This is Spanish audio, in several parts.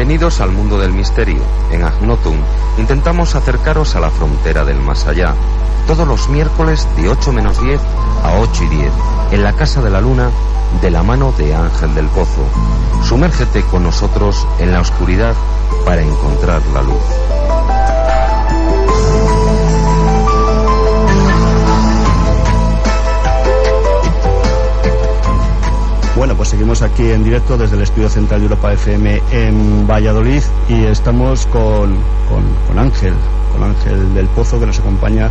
Bienvenidos al mundo del misterio. En Agnotum intentamos acercaros a la frontera del más allá. Todos los miércoles de 8 menos 10 a 8 y 10, en la Casa de la Luna, de la mano de Ángel del Pozo. Sumérgete con nosotros en la oscuridad para encontrar la luz. Bueno, pues seguimos aquí en directo desde el Estudio Central de Europa FM en Valladolid y estamos con, con, Ángel, con Ángel del Pozo que nos acompaña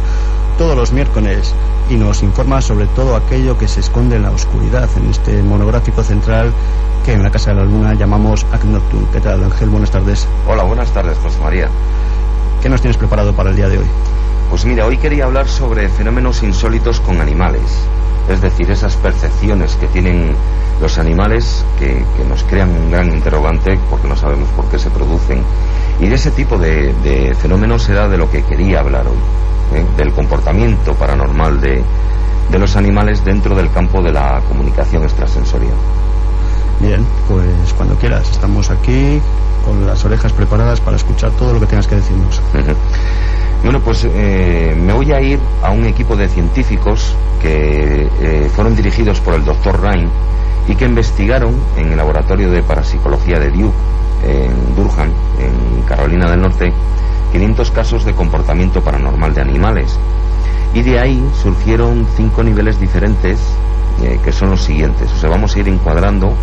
todos los miércoles y nos informa sobre todo aquello que se esconde en la oscuridad en este monográfico central que en la Casa de la Luna llamamos Ac Nocturne. ¿Qué tal, Ángel? Buenas tardes. Hola, buenas tardes, José María. ¿Qué nos tienes preparado para el día de hoy? Pues mira, hoy quería hablar sobre fenómenos insólitos con animales, es decir, esas percepciones que tienen los animales que, nos crean un gran interrogante porque no sabemos por qué se producen. Y de ese tipo de, fenómenos era de lo que quería hablar hoy, ¿eh? del comportamiento paranormal de, de los animales dentro del campo de la comunicación extrasensorial. Bien, pues cuando quieras, estamos aquí con las orejas preparadas para escuchar todo lo que tengas que decirnos. Bueno, pues eh, me voy a ir a un equipo de científicos que eh, fueron dirigidos por el doctor Ryan y que investigaron en el laboratorio de parapsicología de Duke, en Durham, en Carolina del Norte, 500 casos de comportamiento paranormal de animales. Y de ahí surgieron cinco niveles diferentes, eh, que son los siguientes. O sea, vamos a ir encuadrando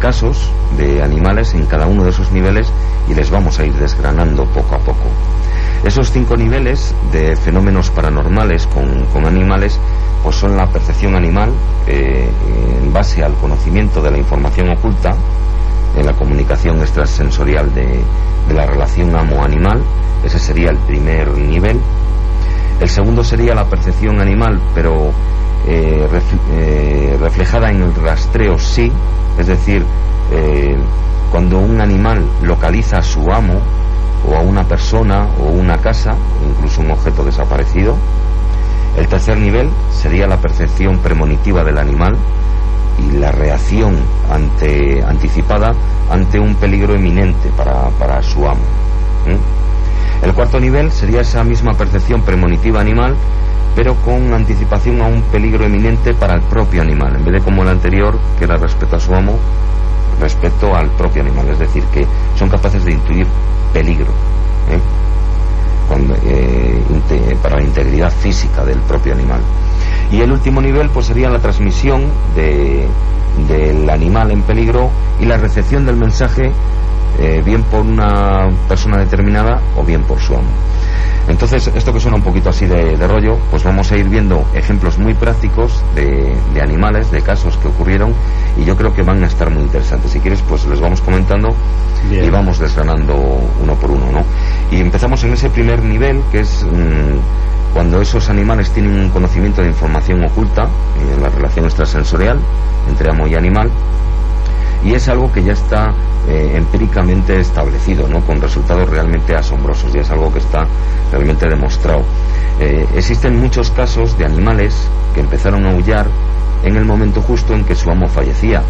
casos de animales en cada uno de esos niveles y les vamos a ir desgranando poco a poco. Esos cinco niveles de fenómenos paranormales con, animales pues son la percepción animal eh, en base al conocimiento de la información oculta, en la comunicación extrasensorial de, la relación amo-animal, ese sería el primer nivel. El segundo sería la percepción animal, pero eh, eh, reflejada en el rastreo sí, es decir, cuando un animal localiza a su amo, o a una persona o una casa, incluso un objeto desaparecido. El tercer nivel sería la percepción premonitiva del animal y la reacción ante, anticipada ante un peligro eminente para, su amo. El cuarto nivel sería esa misma percepción premonitiva animal, pero con anticipación a un peligro eminente para el propio animal, en vez de como el anterior, que era respecto a su amo, respecto al propio animal. Es decir, que son capaces de intuir peligro ¿eh? Eh, para la integridad física del propio animal. Y el último nivel pues sería la transmisión del animal en peligro y la recepción del mensaje eh, bien por una persona determinada o bien por su amo. Entonces, esto que suena un poquito así de, rollo, pues vamos a ir viendo ejemplos muy prácticos de, animales, de casos que ocurrieron, y yo creo que van a estar muy interesantes. Si quieres, pues les vamos comentando y vamos desgranando uno por uno, ¿no? Y empezamos en ese primer nivel, que es mm, cuando esos animales tienen un conocimiento de información oculta, en la relación extrasensorial entre amo y animal, y es algo que ya está eh, empíricamente establecido, ¿no? con resultados realmente asombrosos, y es algo que está realmente demostrado. Eh, existen muchos casos de animales que empezaron a aullar en el momento justo en que su amo fallecía,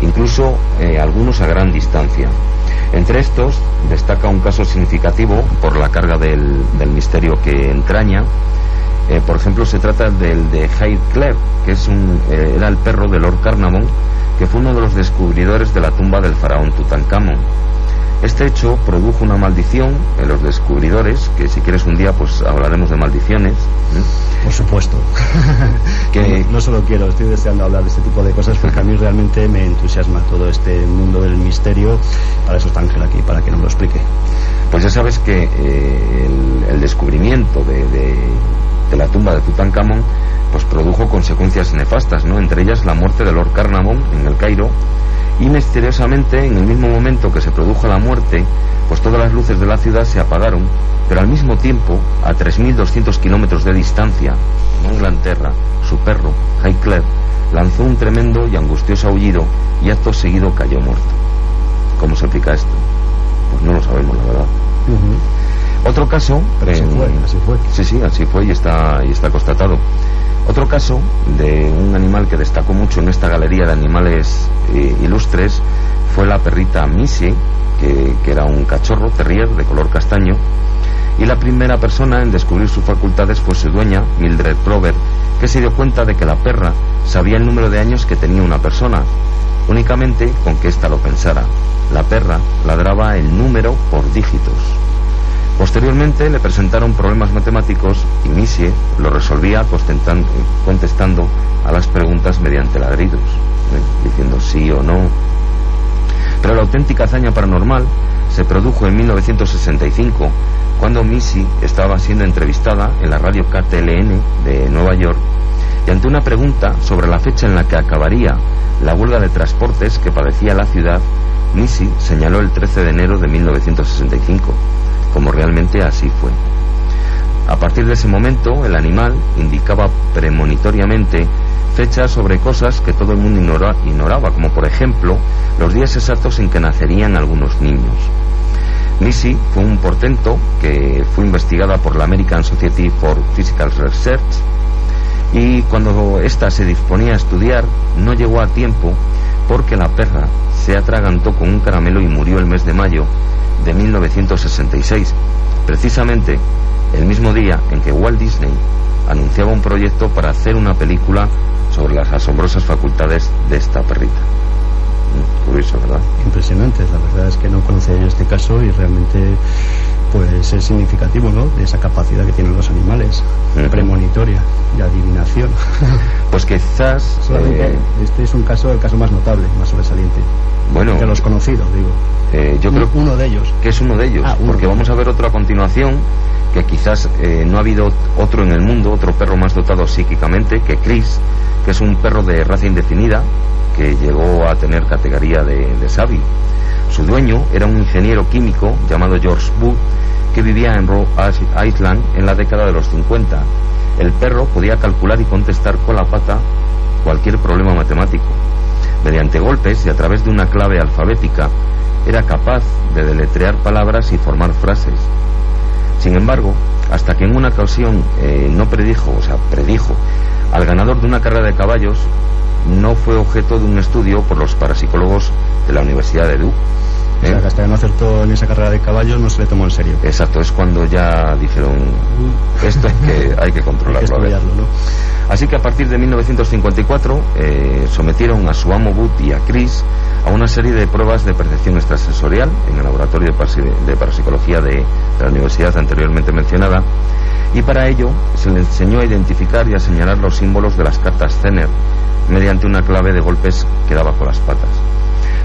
incluso eh, algunos a gran distancia. Entre estos destaca un caso significativo por la carga del, misterio que entraña. Por ejemplo, se trata del de Hyde Clare, que es un, era el perro de Lord Carnarvon, que fue uno de los descubridores de la tumba del faraón Tutankamón. Este hecho produjo una maldición en los descubridores, que si quieres un día pues hablaremos de maldiciones. Por supuesto. que no solo quiero, estoy deseando hablar de este tipo de cosas porque a mí realmente me entusiasma todo este mundo del misterio. Para eso está Ángel aquí, para que nos lo explique. Pues ya sabes que eh, el, descubrimiento de, de la tumba de Tutankamón pues produjo consecuencias nefastas, ¿no? Entre ellas la muerte de Lord Carnarvon en el Cairo y misteriosamente en el mismo momento que se produjo la muerte, pues todas las luces de la ciudad se apagaron, pero al mismo tiempo, a 3.200 kilómetros de distancia, en Inglaterra, su perro, Highclere, lanzó un tremendo y angustioso aullido y acto seguido cayó muerto. ¿Cómo se explica esto? Pues no lo sabemos, la verdad. Otro caso... Pero así fue, así fue. Sí, sí, así fue y está, y está constatado. Otro caso de un animal que destacó mucho en esta galería de animales eh, ilustres fue la perrita Missy, que, que era un cachorro terrier de color castaño y la primera persona en descubrir sus facultades fue su dueña, Mildred Prover, que se dio cuenta de que la perra sabía el número de años que tenía una persona, únicamente con que ésta lo pensara. La perra ladraba el número por dígitos. Posteriormente le presentaron problemas matemáticos y Missy lo resolvía contestando a las preguntas mediante ladridos, ¿eh? diciendo sí o no. Pero la auténtica hazaña paranormal se produjo en 1965 cuando Missy estaba siendo entrevistada en la radio KTLN de Nueva York y ante una pregunta sobre la fecha en la que acabaría la huelga de transportes que padecía la ciudad, Missy señaló el 13 de enero de 1965, como realmente así fue. A partir de ese momento, el animal indicaba premonitoriamente fechas sobre cosas que todo el mundo ignoraba, como por ejemplo los días exactos en que nacerían algunos niños. Missy fue un portento que fue investigada por la American Society for Physical Research y cuando ésta se disponía a estudiar no llegó a tiempo porque la perra se atragantó con un caramelo y murió el mes de mayo de 1966, precisamente el mismo día en que Walt Disney anunciaba un proyecto para hacer una película sobre las asombrosas facultades de esta perrita. Curioso, ¿verdad? Impresionante, la verdad es que no conocía yo este caso y realmente pues es significativo, ¿no? De esa capacidad que tienen los animales, premonitoria, de adivinación. Pues quizás... Eh, este es un caso, el caso más notable, más sobresaliente. Bueno... De los conocidos, digo. Eh, yo creo uno de ellos. Que es uno de ellos, ah, porque vamos a ver otro a continuación, que quizás eh, no ha habido otro en el mundo, otro perro más dotado psíquicamente que Chris, que es un perro de raza indefinida, que llegó a tener categoría de, de Su dueño era un ingeniero químico llamado George Booth que vivía en Rhode Island en la década de los 50. El perro podía calcular y contestar con la pata cualquier problema matemático. Mediante golpes y a través de una clave alfabética era capaz de deletrear palabras y formar frases. Sin embargo, hasta que en una ocasión eh, no predijo, o sea, predijo al ganador de una carrera de caballos, no fue objeto de un estudio por los parapsicólogos de la Universidad de Duke. O sea, ¿eh? que hasta que no acertó en esa carrera de caballos no se le tomó en serio. Exacto, es cuando ya dijeron, esto es que hay que controlarlo. Así que a partir de 1954 eh, sometieron a su amo Boot y a Chris a una serie de pruebas de percepción extrasensorial en el laboratorio de, parapsicología de, la universidad anteriormente mencionada y para ello se le enseñó a identificar y a señalar los símbolos de las cartas Zener mediante una clave de golpes que daba con las patas.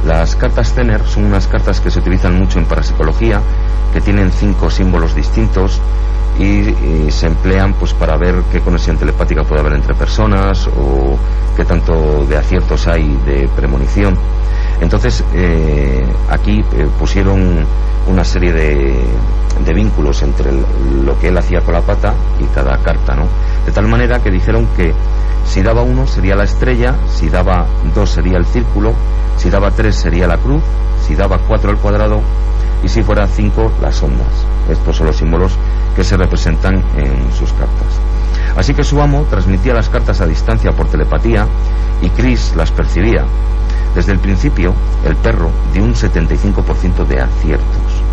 Las cartas Zener son unas cartas que se utilizan mucho en parapsicología, que tienen cinco símbolos distintos y, se emplean pues para ver qué conexión telepática puede haber entre personas o qué tanto de aciertos hay de premonición. Entonces, eh, aquí eh, pusieron una serie de, de vínculos entre lo que él hacía con la pata y cada carta, ¿no? De tal manera que dijeron que si daba uno sería la estrella, si daba dos sería el círculo, si daba tres sería la cruz, si daba cuatro el cuadrado y si fuera cinco las ondas. Estos son los símbolos que se representan en sus cartas. Así que su amo transmitía las cartas a distancia por telepatía y Chris las percibía. Desde el principio, el perro dio un 75% de aciertos.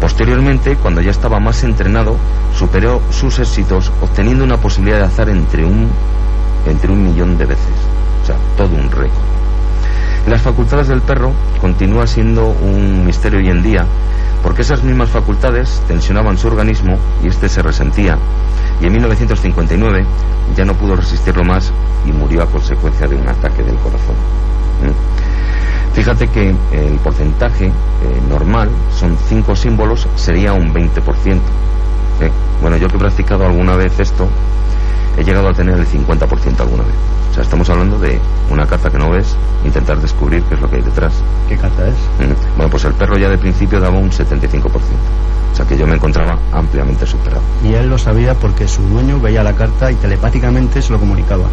Posteriormente, cuando ya estaba más entrenado, superó sus éxitos obteniendo una posibilidad de azar entre un entre un millón de veces. O sea, todo un récord. Las facultades del perro continúa siendo un misterio hoy en día, porque esas mismas facultades tensionaban su organismo y este se resentía. Y en 1959 ya no pudo resistirlo más y murió a consecuencia de un ataque del corazón. ¿Mm? Fíjate que el porcentaje eh, normal son cinco símbolos, sería un 20%. ¿eh? Bueno, yo que he practicado alguna vez esto, he llegado a tener el 50% alguna vez. O sea, estamos hablando de una carta que no ves, intentar descubrir qué es lo que hay detrás. ¿Qué carta es? Mm. Bueno, pues el perro ya de principio daba un 75%. O sea que yo me encontraba ampliamente superado. Y él lo sabía porque su dueño veía la carta y telepáticamente se lo comunicaba.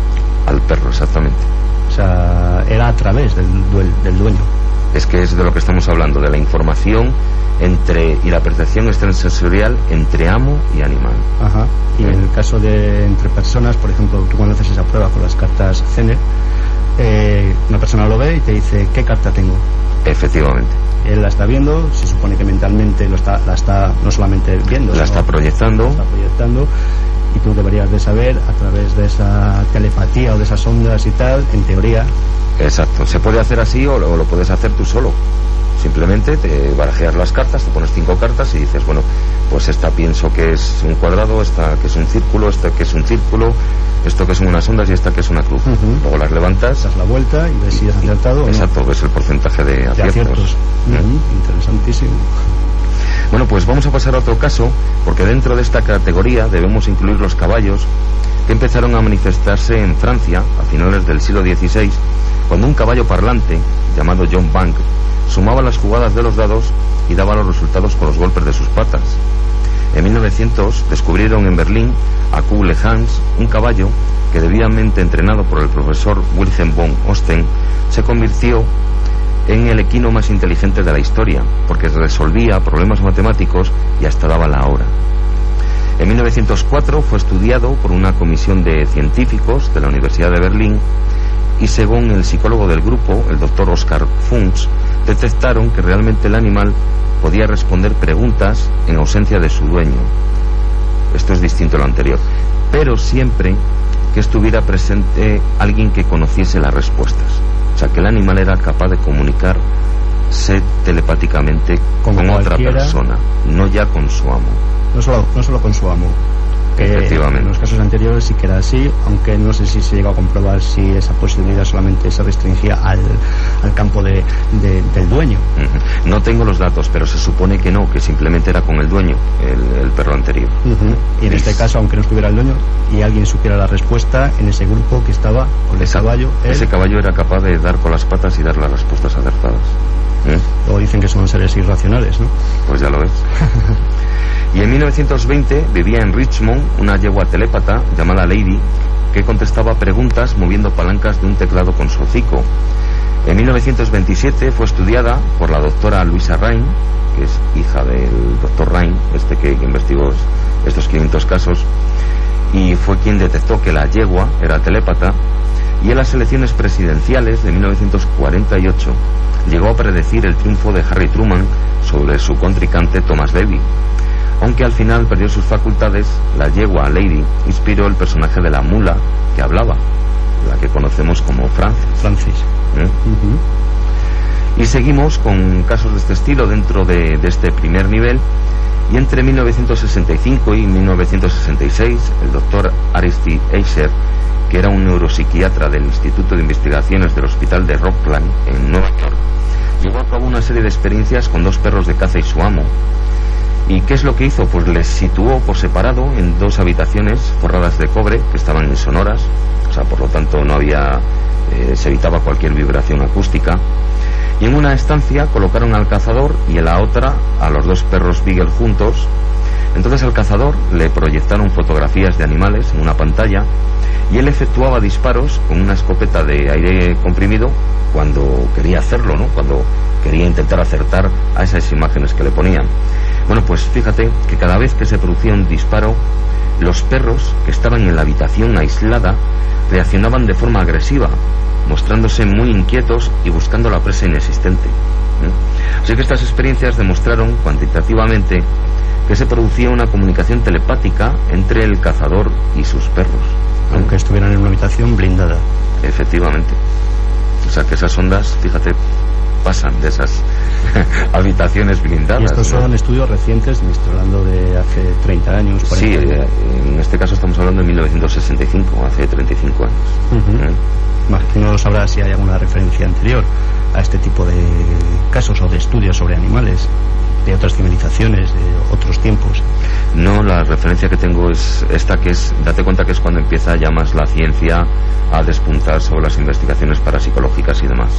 Al perro, exactamente. O sea, era a través del, del dueño. Es que es de lo que estamos hablando, de la información entre y la percepción extrasensorial entre amo y animal. Ajá. Y en el caso de entre personas, por ejemplo, tú cuando haces esa prueba con las cartas Zener, eh, una persona lo ve y te dice, ¿qué carta tengo? Efectivamente. él la está viendo, se supone que mentalmente lo está, la está no solamente viendo, la está proyectando. La está proyectando y tú deberías de saber a través de esa telepatía o de esas ondas y tal, en teoría. Exacto, se puede hacer así o lo, lo puedes hacer tú solo. Simplemente te barajeas las cartas, te pones cinco cartas y dices, bueno, pues esta pienso que es un cuadrado, esta que es un círculo, esta que es un círculo, esto que son unas ondas y esta que es una cruz. Luego las levantas. Das la vuelta y ves si has acertado. Exacto, o ves el porcentaje de aciertos. Interesantísimo. Bueno, pues vamos a pasar a otro caso, porque dentro de esta categoría debemos incluir los caballos que empezaron a manifestarse en Francia a finales del siglo XVI, cuando un caballo parlante, llamado John Bank, sumaba las jugadas de los dados y daba los resultados con los golpes de sus patas. En 1900 descubrieron en Berlín a Kugle Hans, un caballo que debidamente entrenado por el profesor Wilhelm von Osten, se convirtió en el equino más inteligente de la historia, porque resolvía problemas matemáticos y hasta daba la hora. En 1904 fue estudiado por una comisión de científicos de la Universidad de Berlín y según el psicólogo del grupo, el doctor Oscar Funks, detectaron que realmente el animal podía responder preguntas en ausencia de su dueño. Esto es distinto a lo anterior. Pero siempre que estuviera presente alguien que conociese las respuestas. O sea, que el animal era capaz de comunicarse telepáticamente con otra persona, no ya con su amo. No solo, no solo con su amo, Efectivamente. En los casos anteriores sí que era así, aunque no sé si se llegó a comprobar si esa posibilidad solamente se restringía al, campo de, del dueño. No tengo los datos, pero se supone que no, que simplemente era con el dueño, el, perro anterior. Y en este caso, aunque no estuviera el dueño y alguien supiera la respuesta, en ese grupo que estaba con el caballo... Ese caballo era capaz de dar con las patas y dar las respuestas acertadas. O dicen que son seres irracionales, ¿no? Pues ya lo ves. Y en 1920 vivía en Richmond una yegua telépata llamada Lady que contestaba preguntas moviendo palancas de un teclado con su hocico. En 1927 fue estudiada por la doctora Luisa Rain, que es hija del doctor Rain, este que, investigó estos 500 casos, y fue quien detectó que la yegua era telépata, y en las elecciones presidenciales de 1948 llegó a predecir el triunfo de Harry Truman sobre su contrincante Thomas Davy aunque al final perdió sus facultades, la yegua Lady inspiró el personaje de la mula que hablaba, la que conocemos como Francis. Francis. ¿Eh? Y seguimos con casos de este estilo dentro de, este primer nivel. Y entre 1965 y 1966, el doctor Aristide Eiser, que era un neuropsiquiatra del Instituto de Investigaciones del Hospital de Rockland en Nueva York, llevó a cabo una serie de experiencias con dos perros de caza y su amo, ¿Y qué es lo que hizo? Pues les situó por separado en dos habitaciones forradas de cobre que estaban insonoras, o sea, por lo tanto no había, eh, se evitaba cualquier vibración acústica. Y en una estancia colocaron al cazador y en la otra a los dos perros Beagle juntos. Entonces al cazador le proyectaron fotografías de animales en una pantalla y él efectuaba disparos con una escopeta de aire comprimido cuando quería hacerlo, ¿no? Cuando quería intentar acertar a esas imágenes que le ponían. Bueno, pues fíjate que cada vez que se producía un disparo, los perros que estaban en la habitación aislada reaccionaban de forma agresiva, mostrándose muy inquietos y buscando la presa inexistente. ¿eh? Así que estas experiencias demostraron cuantitativamente que se producía una comunicación telepática entre el cazador y sus perros. ¿eh? Aunque estuvieran en una habitación blindada. Efectivamente. O sea que esas ondas, fíjate, pasan de esas habitaciones blindadas. Y estos son estudios recientes, me estoy hablando de hace 30 años. sí, eh, en este caso estamos hablando de 1965, hace 35 años. Uh No sabrá si hay alguna referencia anterior a este tipo de casos o de estudios sobre animales de otras civilizaciones, de otros tiempos. No, la referencia que tengo es esta que es, date cuenta que es cuando empieza ya más la ciencia a despuntar sobre las investigaciones parapsicológicas y demás.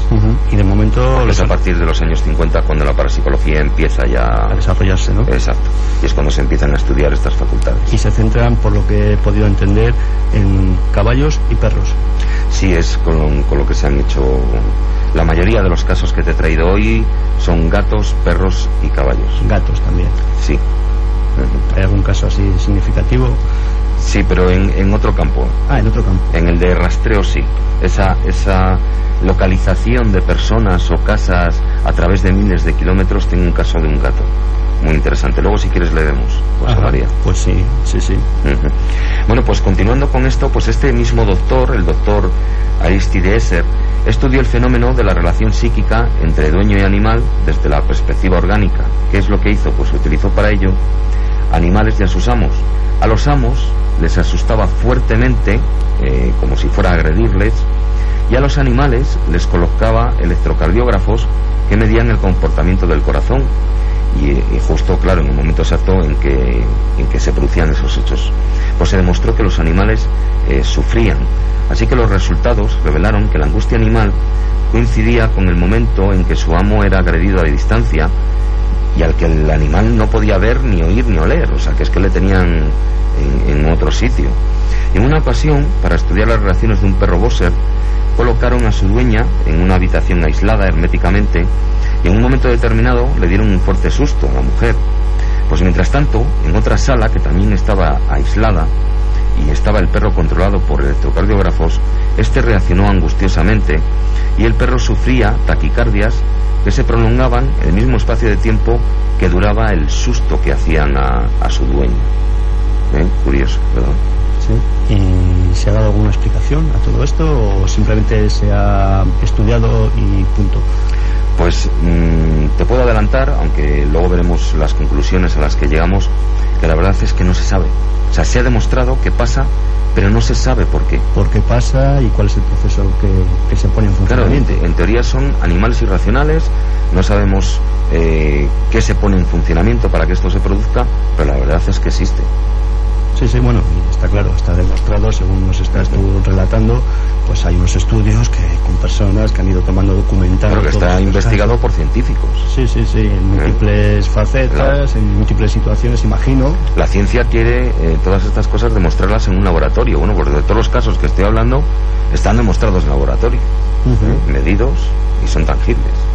Y de momento... es a partir de los años 50 cuando la parapsicología empieza ya... A desarrollarse, ¿no? Exacto. Y es cuando se empiezan a estudiar estas facultades. Y se centran, por lo que he podido entender, en caballos y perros. Sí, es con, con lo que se han hecho la mayoría de los casos que te he traído hoy son gatos, perros y caballos. Gatos también. Sí. ¿Hay algún caso así significativo? Sí, pero en, en otro campo. Ah, en otro campo. En el de rastreo sí. Esa, esa localización de personas o casas a través de miles de kilómetros tiene un caso de un gato. Muy interesante. Luego si quieres leemos, José María. Pues sí, sí, sí. Bueno, pues continuando con esto, pues este mismo doctor, el doctor Aristide Esser, estudió el fenómeno de la relación psíquica entre dueño y animal desde la perspectiva orgánica. ¿Qué es lo que hizo? Pues utilizó para ello animales y a sus amos. A los amos les asustaba fuertemente, eh, como si fuera a agredirles, y a los animales les colocaba electrocardiógrafos que medían el comportamiento del corazón y, y justo, claro, en el momento exacto en que, en que se producían esos hechos. Pues se demostró que los animales eh, sufrían. Así que los resultados revelaron que la angustia animal coincidía con el momento en que su amo era agredido a distancia y al que el animal no podía ver, ni oír, ni oler. O sea, que es que le tenían en, otro sitio. En una ocasión, para estudiar las relaciones de un perro bosser, colocaron a su dueña en una habitación aislada herméticamente y en un momento determinado le dieron un fuerte susto a la mujer. Pues mientras tanto, en otra sala que también estaba aislada y estaba el perro controlado por electrocardiógrafos, este reaccionó angustiosamente y el perro sufría taquicardias que se prolongaban el mismo espacio de tiempo que duraba el susto que hacían a, a su dueño. ¿Eh? Curioso, ¿verdad? Sí. ¿Y se ha dado alguna explicación a todo esto o simplemente se ha estudiado y punto? Pues mm, te puedo adelantar, aunque luego veremos las conclusiones a las que llegamos, la verdad es que no se sabe. O sea, se ha demostrado que pasa, pero no se sabe por qué. ¿Por qué pasa y cuál es el proceso que, que se pone en funcionamiento? en teoría son animales irracionales, no sabemos eh, qué se pone en funcionamiento para que esto se produzca, pero la verdad es que existe. Sí, sí, bueno, está claro, está demostrado, según nos estás tú relatando, pues hay unos estudios que con personas que han ido tomando documentando. Pero que está investigado casos. por científicos. Sí, sí, sí, en múltiples facetas, en múltiples situaciones, imagino. La ciencia quiere eh, todas estas cosas demostrarlas en un laboratorio. Bueno, porque de todos los casos que estoy hablando están demostrados en laboratorio, ¿eh? medidos y son tangibles.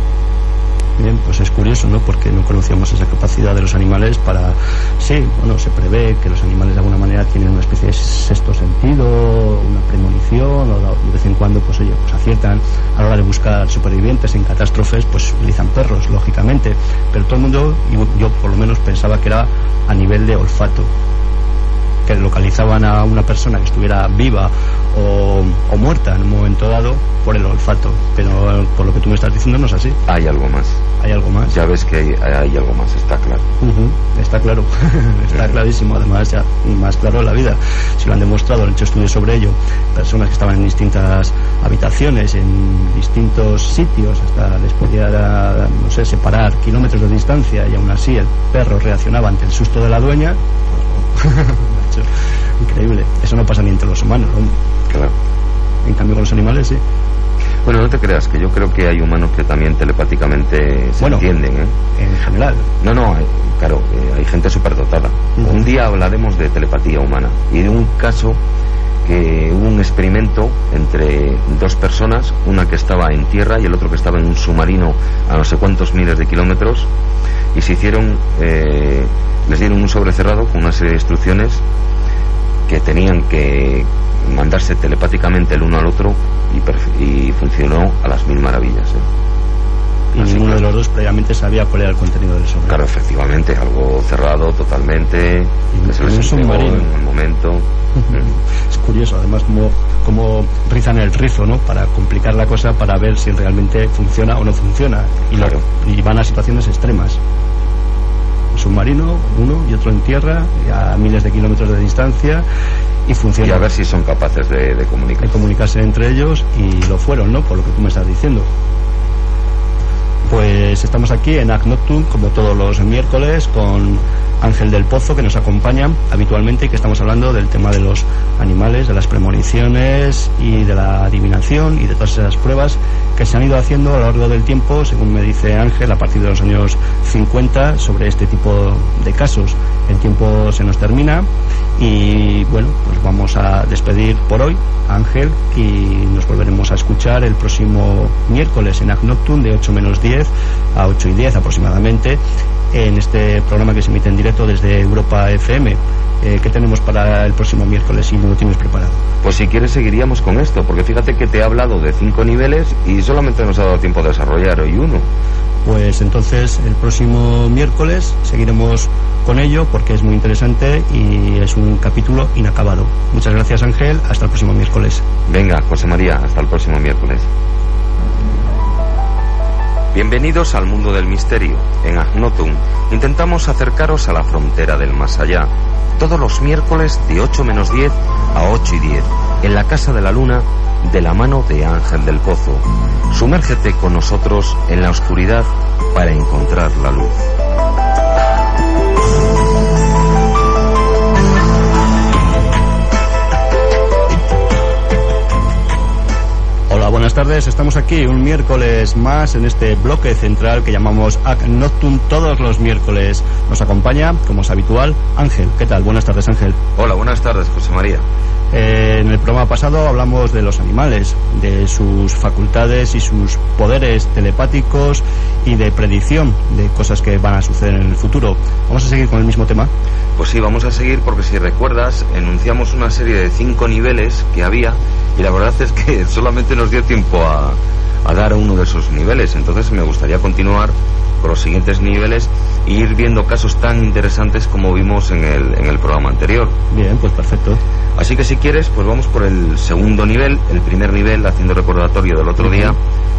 Bien, pues es curioso, ¿no? Porque no conocíamos esa capacidad de los animales para... Sí, bueno, se prevé que los animales de alguna manera tienen una especie de sexto sentido, una premonición, o de vez en cuando, pues oye, pues aciertan a la hora de buscar supervivientes en catástrofes, pues utilizan perros, lógicamente. Pero todo el mundo, yo por lo menos pensaba que era a nivel de olfato que localizaban a una persona que estuviera viva o, o muerta en un momento dado por el olfato. Pero por lo que tú me estás diciendo no es así. Hay algo más. Hay algo más. Ya ves que hay, hay algo más, está claro. Ujú, Está claro, está clarísimo. Además, ya más claro en la vida. Si lo han demostrado, han hecho estudios sobre ello. Personas que estaban en distintas habitaciones, en distintos sitios, hasta les podía, no sé, separar kilómetros de distancia y aún así el perro reaccionaba ante el susto de la dueña. Pues, increíble. Eso no pasa ni entre los humanos. ¿no? Claro. En cambio, con los animales sí. Bueno, no te creas, que yo creo que hay humanos que también telepáticamente se Bueno. entienden, ¿eh? En general. No, no, claro, eh, hay gente superdotada. Un día hablaremos de telepatía humana y de un caso que hubo un experimento entre dos personas, una que estaba en tierra y el otro que estaba en un submarino a no sé cuántos miles de kilómetros y se hicieron, eh, les dieron un sobre cerrado con una serie de instrucciones que tenían que mandarse telepáticamente el uno al otro y, y funcionó a las mil maravillas. ¿eh? Y Así ninguno que- de los dos previamente sabía cuál era el contenido del sobre. Claro, efectivamente, algo cerrado totalmente, Y que se les submarino. en el momento. Es curioso, además, como, como rizan el rizo, ¿no? Para complicar la cosa, para ver si realmente funciona o no funciona. Y, lo- Claro. y van a situaciones extremas. Un submarino, uno y otro en tierra, y a miles de kilómetros de distancia, y Y funciona. a ver si son capaces de, de de comunicar. comunicarse entre ellos y lo fueron, ¿no? Por lo que tú me estás diciendo. Pues estamos aquí en Act Nocturne, como todos los miércoles, con Ángel del Pozo, que nos acompaña habitualmente y que estamos hablando del tema de los animales, de las premoniciones y de la adivinación y de todas esas pruebas que se han ido haciendo a lo largo del tiempo, según me dice Ángel, a partir de los años 50, sobre este tipo de casos. El tiempo se nos termina. Y bueno, pues vamos a despedir por hoy a Ángel y nos volveremos a escuchar el próximo miércoles en Act Nocturne de 8 menos 10 a 8 y 10 aproximadamente en este programa que se emite en directo desde Europa FM. Eh, ¿Qué tenemos para el próximo miércoles si no lo tienes preparado? Pues si quieres seguiríamos con esto, porque fíjate que te he hablado de cinco niveles y solamente nos ha dado tiempo de desarrollar hoy uno. Pues entonces el próximo miércoles seguiremos con ello porque es muy interesante y es un capítulo inacabado. Muchas gracias Ángel, hasta el próximo miércoles. Venga, José María, hasta el próximo miércoles. Bienvenidos al mundo del misterio. En Agnotum intentamos acercaros a la frontera del más allá. Todos los miércoles de 8 menos 10 a 8 y 10, en la Casa de la Luna, de la mano de Ángel del Pozo. Sumérgete con nosotros en la oscuridad para encontrar la luz. Buenas tardes. Estamos aquí un miércoles más en este bloque central que llamamos Ac Noctum todos los miércoles. Nos acompaña, como es habitual, Ángel. ¿Qué tal? Buenas tardes, Ángel. Hola, buenas tardes, José María. Eh, en el programa pasado hablamos de los animales, de sus facultades y sus poderes telepáticos y de predicción de cosas que van a suceder en el futuro. ¿Vamos a seguir con el mismo tema? Pues sí, vamos a seguir porque si recuerdas, enunciamos una serie de cinco niveles que había y la verdad es que solamente nos dio tiempo a, a dar uno de esos niveles. Entonces me gustaría continuar con los siguientes niveles e ir viendo casos tan interesantes como vimos en el, en el programa anterior. Bien, pues perfecto. Así que si quieres, pues vamos por el segundo nivel. El primer nivel, haciendo recordatorio del otro día,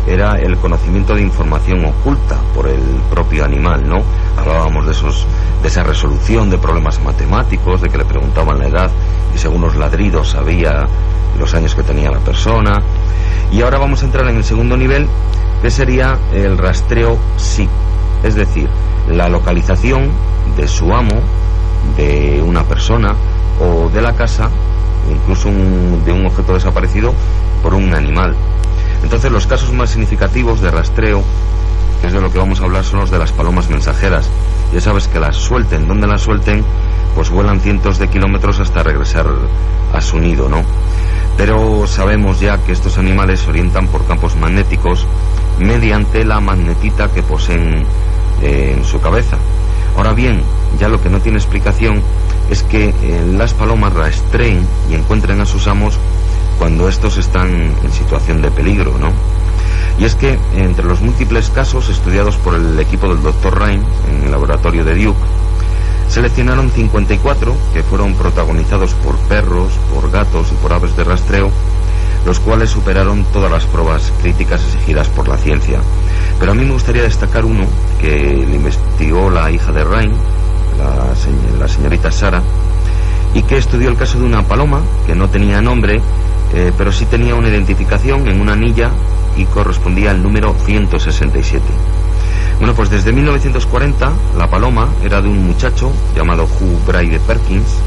era el conocimiento de información oculta por el propio animal, ¿no? Hablábamos de esos de esa resolución de problemas matemáticos, de que le preguntaban la edad y según los ladridos sabía los años que tenía la persona. Y ahora vamos a entrar en el segundo nivel, que sería el rastreo sí, es decir, la localización de su amo, de una persona o de la casa, incluso un, de un objeto desaparecido por un animal. Entonces los casos más significativos de rastreo, que es de lo que vamos a hablar, son los de las palomas mensajeras. Ya sabes que las suelten, donde las suelten, pues vuelan cientos de kilómetros hasta regresar a su nido, ¿no? Pero sabemos ya que estos animales se orientan por campos magnéticos mediante la magnetita que poseen eh, en su cabeza. Ahora bien, ya lo que no tiene explicación es que eh, las palomas rastreen y encuentren a sus amos cuando estos están en situación de peligro, ¿no? Y es que entre los múltiples casos estudiados por el equipo del Dr. Ryan en el laboratorio de Duke, seleccionaron 54 que fueron protagonizados por perros, por gatos y por aves de rastreo, los cuales superaron todas las pruebas críticas exigidas por la ciencia. Pero a mí me gustaría destacar uno que le investigó la hija de la, la señorita Sara, y que estudió el caso de una paloma que no tenía nombre, eh, pero sí tenía una identificación en una anilla y correspondía al número 167. Bueno, pues desde 1940 la paloma era de un muchacho llamado Hugh Bride Perkins,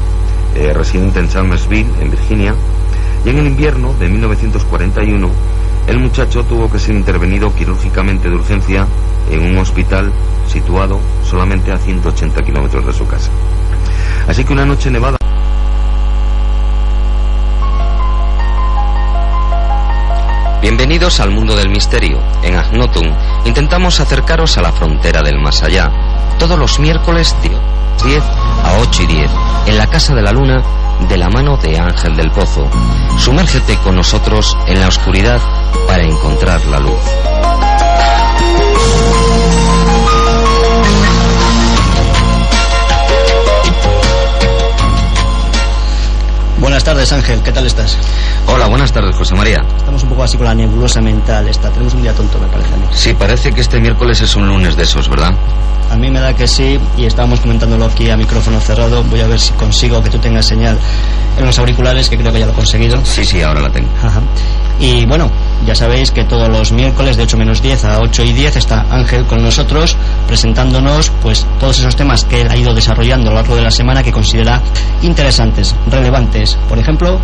eh, residente en Chalmersville, en Virginia, y en el invierno de 1941 el muchacho tuvo que ser intervenido quirúrgicamente de urgencia en un hospital situado solamente a 180 kilómetros de su casa. Así que una noche nevada. Bienvenidos al mundo del misterio. En Agnotum intentamos acercaros a la frontera del más allá. Todos los miércoles de 10 a 8 y 10 en la Casa de la Luna de la mano de Ángel del Pozo. Sumérgete con nosotros en la oscuridad para encontrar la luz. Buenas tardes, Ángel. ¿Qué tal estás? Hola, buenas tardes, José María. Estamos un poco así con la nebulosa mental esta. Tenemos un día tonto, me parece a mí. Sí, parece que este miércoles es un lunes de esos, ¿verdad? A mí me da que sí, y estábamos comentándolo aquí a micrófono cerrado. Voy a ver si consigo que tú tengas señal en los auriculares, que creo que ya lo he conseguido. Sí, sí, ahora la tengo. Ajá. Y bueno, ya sabéis que todos los miércoles de 8 menos 10 a 8 y 10 está Ángel con nosotros presentándonos pues todos esos temas que él ha ido desarrollando a lo largo de la semana que considera interesantes, relevantes. Por ejemplo,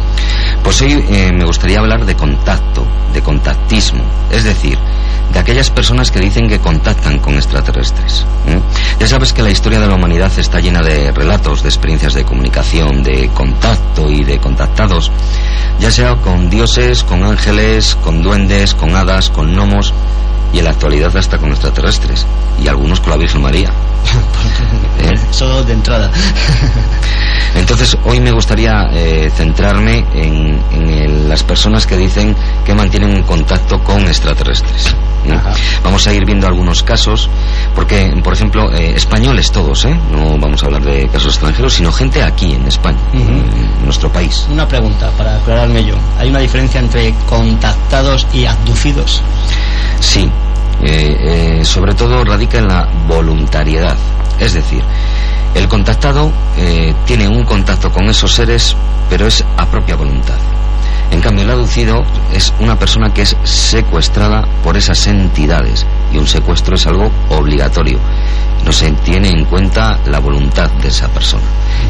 Pues hoy eh, me gustaría hablar de contacto, de contactismo, es decir, de aquellas personas que dicen que contactan con extraterrestres. ¿eh? Ya sabes que la historia de la humanidad está llena de relatos, de experiencias de comunicación, de contacto y de contactados, ya sea con dioses, con ángeles, con duendes, con hadas, con gnomos y en la actualidad hasta con extraterrestres y algunos con la Virgen María. ¿Eh? Eso de entrada. Entonces, hoy me gustaría eh, centrarme en, las personas que dicen que mantienen un contacto con extraterrestres. Vamos a ir viendo algunos casos, porque, por ejemplo, eh, españoles todos, ¿eh? No vamos a hablar de casos extranjeros, sino gente aquí en España, en nuestro país. Una pregunta para aclararme yo. ¿Hay una diferencia entre contactados y abducidos? Sí, eh, sobre todo radica en la voluntariedad. Es decir, el contactado eh, tiene un contacto con esos seres, pero es a propia voluntad. En cambio, el aducido es una persona que es secuestrada por esas entidades y un secuestro es algo obligatorio. No se tiene en cuenta la voluntad de esa persona.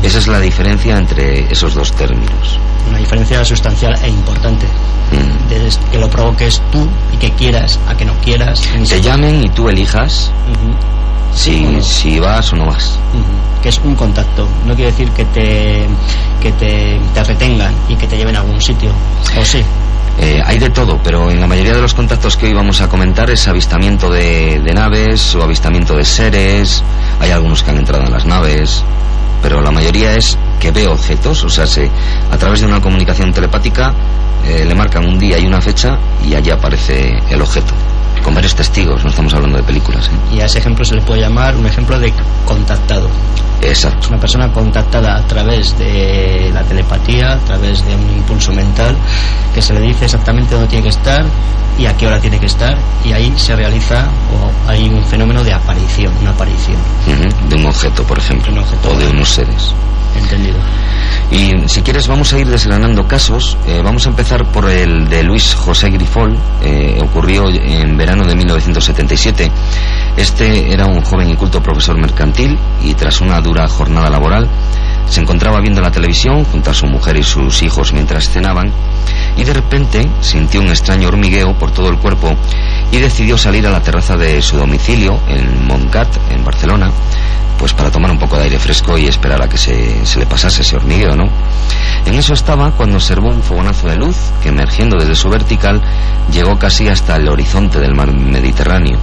Esa es la diferencia entre esos dos términos. Una diferencia sustancial e importante. Mm. que lo provoques tú y que quieras a que no quieras. Te llamen y tú elijas si, si vas o no vas. Que es un contacto, no quiere decir que te, que te, retengan y que te lleven a algún sitio, ¿o sí? Eh, hay de todo, pero en la mayoría de los contactos que hoy vamos a comentar es avistamiento de, naves o avistamiento de seres. Hay algunos que han entrado en las naves, pero la mayoría es que ve objetos, o sea, se, a través de una comunicación telepática eh, le marcan un día y una fecha y allí aparece el objeto con varios testigos, no estamos hablando de películas. ¿eh? Y a ese ejemplo se le puede llamar un ejemplo de contactado. Exacto. una persona contactada a través de la telepatía, a través de un impulso mental, que se le dice exactamente dónde tiene que estar y a qué hora tiene que estar, y ahí se realiza o hay un fenómeno de aparición, una aparición. De un objeto, por ejemplo, o de unos seres. Entendido. Y si quieres vamos a ir desgranando casos. Eh, vamos a empezar por el de Luis José Grifol. Eh, ocurrió en verano de 1977. Este era un joven y culto profesor mercantil y tras una dura jornada laboral se encontraba viendo la televisión junto a su mujer y sus hijos mientras cenaban y de repente sintió un extraño hormigueo por todo el cuerpo y decidió salir a la terraza de su domicilio en Montgat, en Barcelona, pues para tomar un poco de aire fresco y esperar a que se, se, le pasase ese hormigueo, ¿no? En eso estaba cuando observó un fogonazo de luz que emergiendo desde su vertical llegó casi hasta el horizonte del mar Mediterráneo.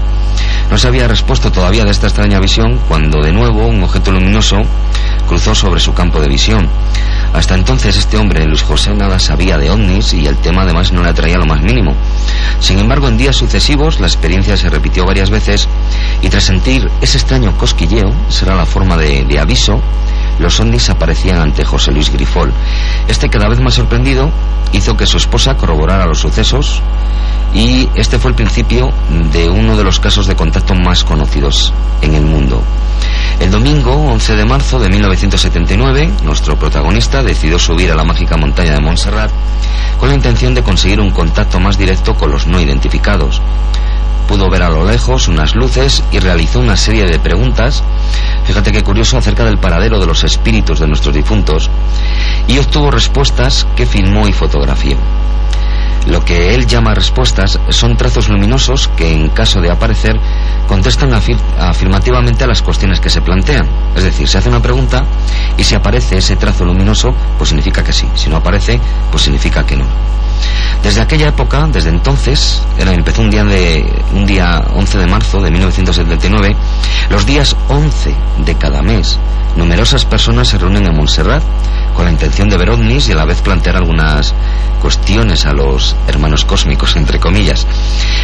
No se había respuesto todavía de esta extraña visión cuando de nuevo un objeto luminoso cruzó sobre su campo de visión. Hasta entonces este hombre, Luis José, nada sabía de ovnis y el tema además no le atraía lo más mínimo. Sin embargo, en días sucesivos la experiencia se repitió varias veces y tras sentir ese extraño cosquilleo, será la forma de, de aviso, los ovnis aparecían ante José Luis Grifol. Este, cada vez más sorprendido, hizo que su esposa corroborara los sucesos y este fue el principio de uno de los casos de contacto más conocidos en el mundo. El domingo 11 de marzo de 1979, nuestro protagonista decidió subir a la mágica montaña de Montserrat con la intención de conseguir un contacto más directo con los no identificados. Pudo ver a lo lejos unas luces y realizó una serie de preguntas, fíjate qué curioso, acerca del paradero de los espíritus de nuestros difuntos, y obtuvo respuestas que filmó y fotografió. Lo que él llama respuestas son trazos luminosos que, en caso de aparecer, contestan afirmativamente a las cuestiones que se plantean. Es decir, se hace una pregunta y si aparece ese trazo luminoso, pues significa que sí. Si no aparece, pues significa que no. Desde aquella época, desde entonces, empezó un día, de, un día 11 de marzo de 1979, los días 11 de cada mes, numerosas personas se reúnen en Montserrat con la intención de ver ovnis y a la vez plantear algunas cuestiones a los hermanos cósmicos, entre comillas.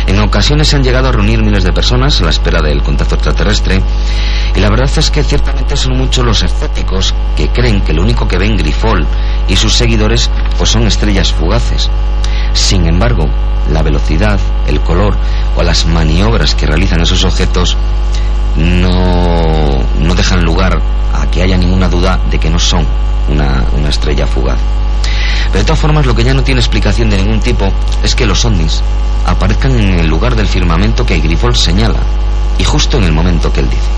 En ocasiones se han llegado a reunir miles de personas a la espera del contacto extraterrestre y la verdad es que ciertamente son muchos los escépticos que creen que lo único que ven Grifol y sus seguidores pues son estrellas fugaces. Sin embargo, la velocidad, el color o las maniobras que realizan esos objetos no, no dejan lugar a que haya ninguna duda de que no son una, estrella fugaz. Pero de todas formas, lo que ya no tiene explicación de ningún tipo es que los ovnis aparezcan en el lugar del firmamento que Grifol señala y justo en el momento que él dice.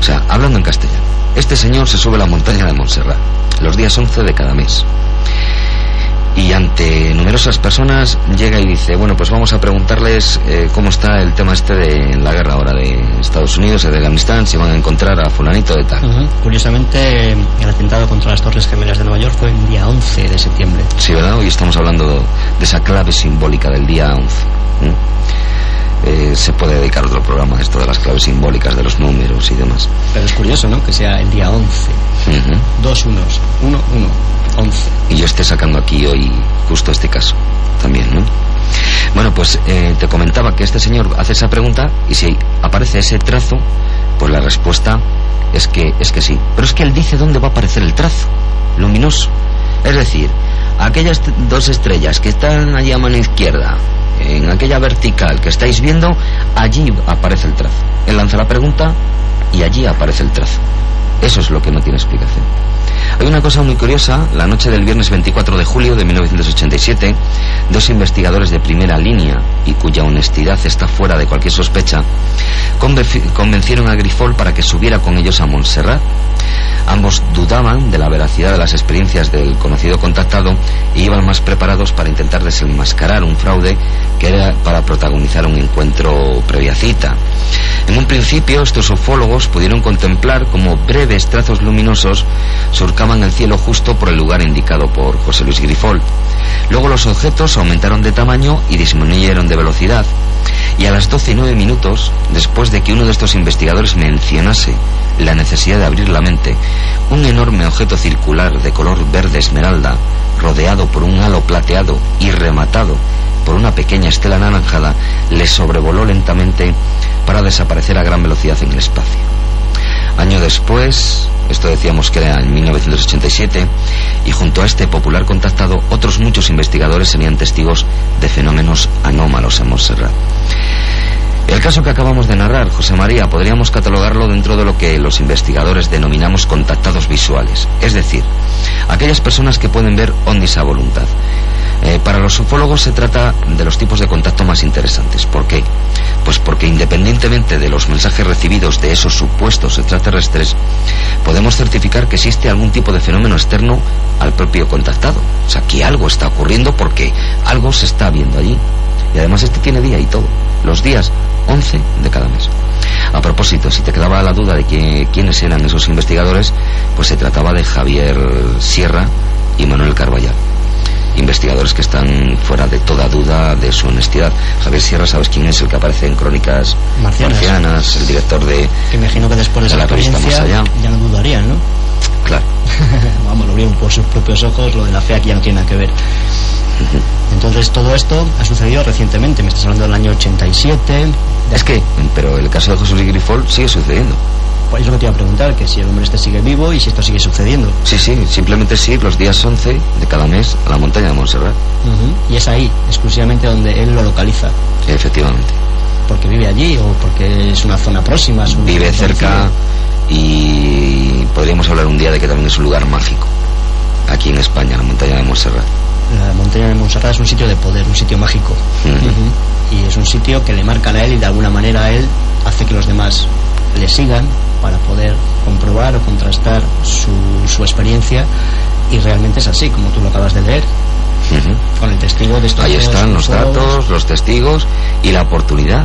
O sea, hablando en castellano, este señor se sube a la montaña de Montserrat los días 11 de cada mes y ante numerosas personas llega y dice, bueno, pues vamos a preguntarles eh, cómo está el tema este de la guerra ahora de Estados Unidos y de Afganistán, si van a encontrar a fulanito de tal. Curiosamente, el atentado contra las Torres Gemelas de Nueva York fue el día 11 de septiembre. Sí, ¿verdad? Hoy estamos hablando de esa clave simbólica del día 11. eh, se puede dedicar otro programa a esto de las claves simbólicas de los números y demás. Pero es curioso, ¿no? Que sea el día 11. Dos unos. Uno, uno. Y yo esté sacando aquí hoy justo este caso también, ¿no? Bueno, pues eh, te comentaba que este señor hace esa pregunta y si aparece ese trazo, pues la respuesta es que, es que sí. Pero es que él dice dónde va a aparecer el trazo luminoso. Es decir, aquellas dos estrellas que están allí a mano izquierda, en aquella vertical que estáis viendo, allí aparece el trazo. Él lanza la pregunta y allí aparece el trazo. Eso es lo que no tiene explicación. Hay una cosa muy curiosa, la noche del viernes 24 de julio de 1987, dos investigadores de primera línea y cuya honestidad está fuera de cualquier sospecha, convencieron a Grifol para que subiera con ellos a Montserrat. Ambos dudaban de la veracidad de las experiencias del conocido contactado y iban más preparados para intentar desenmascarar un fraude que era para protagonizar un encuentro previa cita. En un principio, estos ufólogos pudieron contemplar como breves trazos luminosos surcaban el cielo justo por el lugar indicado por José Luis Grifol. Luego los objetos aumentaron de tamaño y disminuyeron de velocidad. Y a las 12 y 9 minutos, después de que uno de estos investigadores mencionase la necesidad de abrir la mente, un enorme objeto circular de color verde esmeralda, rodeado por un halo plateado y rematado por una pequeña estela anaranjada, le sobrevoló lentamente para desaparecer a gran velocidad en el espacio. Año después, esto decíamos que era en 1987, y junto a este popular contactado, otros muchos investigadores serían testigos de fenómenos anómalos en Montserrat. El caso que acabamos de narrar, José María, podríamos catalogarlo dentro de lo que los investigadores denominamos contactados visuales, es decir, aquellas personas que pueden ver ondis a voluntad. Eh, para los ufólogos se trata de los tipos de contacto más interesantes. ¿Por qué? Pues porque independientemente de los mensajes recibidos de esos supuestos extraterrestres, podemos certificar que existe algún tipo de fenómeno externo al propio contactado. O sea, que algo está ocurriendo porque algo se está viendo allí. Y además este tiene día y todo. Los días 11 de cada mes. A propósito, si te quedaba la duda de quiénes eran esos investigadores, pues se trataba de Javier Sierra y Manuel Carballal investigadores que están fuera de toda duda de su honestidad. Javier Sierra, ¿sabes quién es el que aparece en Crónicas Marcianas? el director de. Que imagino que después de, la revista Más Allá. Ya no dudarían, ¿no? Claro. Vamos, lo vieron por sus propios ojos, lo de la fe aquí ya no tiene nada que ver. Entonces todo esto ha sucedido recientemente, me estás hablando del año 87. Es que, pero el caso de José Luis Grifol sigue sucediendo. Pues eso que te iba a preguntar, que si el hombre este sigue vivo y si esto sigue sucediendo. Sí, sí, simplemente sí, los días 11 de cada mes a la montaña de Montserrat. Y es ahí, exclusivamente donde él lo localiza. Efectivamente. ¿Porque vive allí o porque es una zona próxima? vive cerca y podríamos hablar un día de que también es un lugar mágico. Aquí en España, la montaña de Montserrat. La montaña de Montserrat es un sitio de poder, un sitio mágico. Y es un sitio que le marca a él y de alguna manera a él hace que los demás le sigan para poder comprobar o contrastar su, su experiencia y realmente es así, como tú lo acabas de leer. Con el testigo de estos Ahí están los datos, los testigos y la oportunidad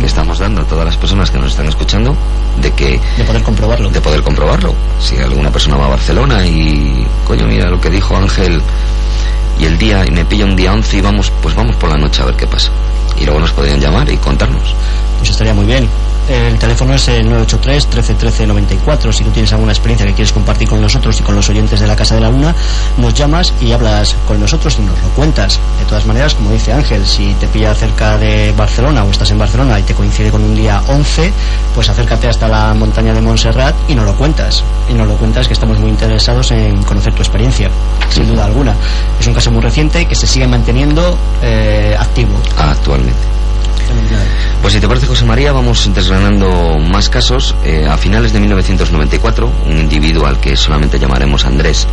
que estamos dando a todas las personas que nos están escuchando de que de poder comprobarlo. de poder comprobarlo. Si alguna persona va a Barcelona y coño mira lo que dijo Ángel y el día y me pilla un día 11 y vamos pues vamos por la noche a ver qué pasa. Y luego nos podrían llamar y contarnos. Pues estaría muy bien el teléfono es el 983 1313 94. Si tú tienes alguna experiencia que quieres compartir con nosotros y con los oyentes de la Casa de la Luna, nos llamas y hablas con nosotros y nos lo cuentas. De todas maneras, como dice Ángel, si te pilla cerca de Barcelona o estás en Barcelona y te coincide con un día 11, pues acércate hasta la montaña de Montserrat y nos lo cuentas. Y nos lo cuentas que estamos muy interesados en conocer tu experiencia, sin duda alguna. Es un caso muy reciente que se sigue manteniendo eh, activo. Actualmente. Pues si te parece, José María, vamos desgranando más casos. Eh, a finales de 1994, un individuo al que solamente llamaremos Andrés,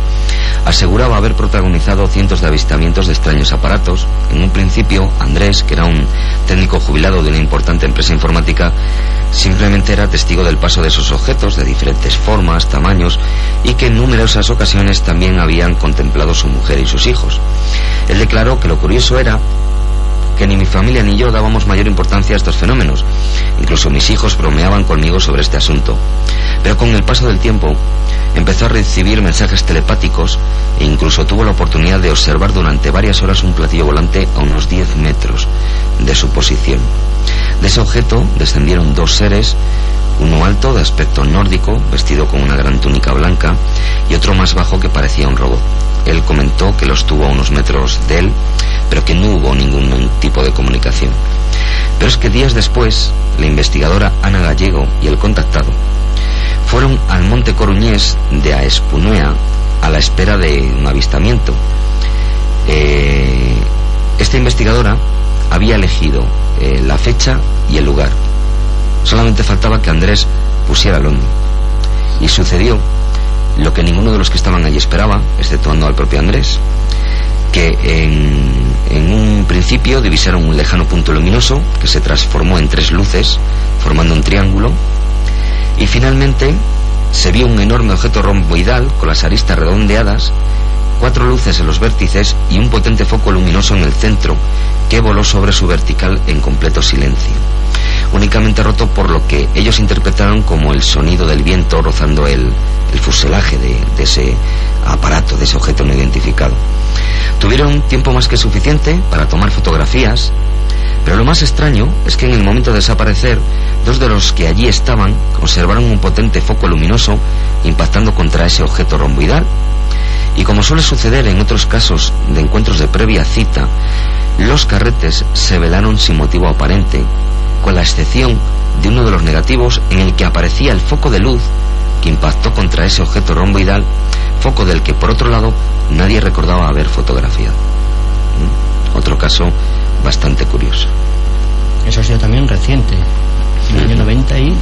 aseguraba haber protagonizado cientos de avistamientos de extraños aparatos. En un principio, Andrés, que era un técnico jubilado de una importante empresa informática, simplemente era testigo del paso de esos objetos de diferentes formas, tamaños, y que en numerosas ocasiones también habían contemplado su mujer y sus hijos. Él declaró que lo curioso era que ni mi familia ni yo dábamos mayor importancia a estos fenómenos. Incluso mis hijos bromeaban conmigo sobre este asunto. Pero con el paso del tiempo empezó a recibir mensajes telepáticos e incluso tuvo la oportunidad de observar durante varias horas un platillo volante a unos 10 metros de su posición. De ese objeto descendieron dos seres, uno alto de aspecto nórdico, vestido con una gran túnica blanca, y otro más bajo que parecía un robot. Él comentó que los tuvo a unos metros de él, pero que no hubo ningún tipo de comunicación. Pero es que días después, la investigadora Ana Gallego y el contactado fueron al monte coruñés de Aespunuea a la espera de un avistamiento. Eh, esta investigadora había elegido eh, la fecha y el lugar. Solamente faltaba que Andrés pusiera el. Y sucedió lo que ninguno de los que estaban allí esperaba, exceptuando al propio Andrés, que en, en, un principio divisaron un lejano punto luminoso que se transformó en tres luces, formando un triángulo, y finalmente se vio un enorme objeto romboidal con las aristas redondeadas, cuatro luces en los vértices y un potente foco luminoso en el centro que voló sobre su vertical en completo silencio, únicamente roto por lo que ellos interpretaron como el sonido del viento rozando el, el fuselaje de, de ese aparato, de ese objeto no identificado. Tuvieron tiempo más que suficiente para tomar fotografías, pero lo más extraño es que en el momento de desaparecer, dos de los que allí estaban observaron un potente foco luminoso impactando contra ese objeto romboidal. Y como suele suceder en otros casos de encuentros de previa cita, los carretes se velaron sin motivo aparente, con la excepción de uno de los negativos en el que aparecía el foco de luz que impactó contra ese objeto romboidal, foco del que por otro lado nadie recordaba haber fotografiado. ¿Mm? Otro caso bastante curioso. Eso ha sido también reciente, en el año 90 y...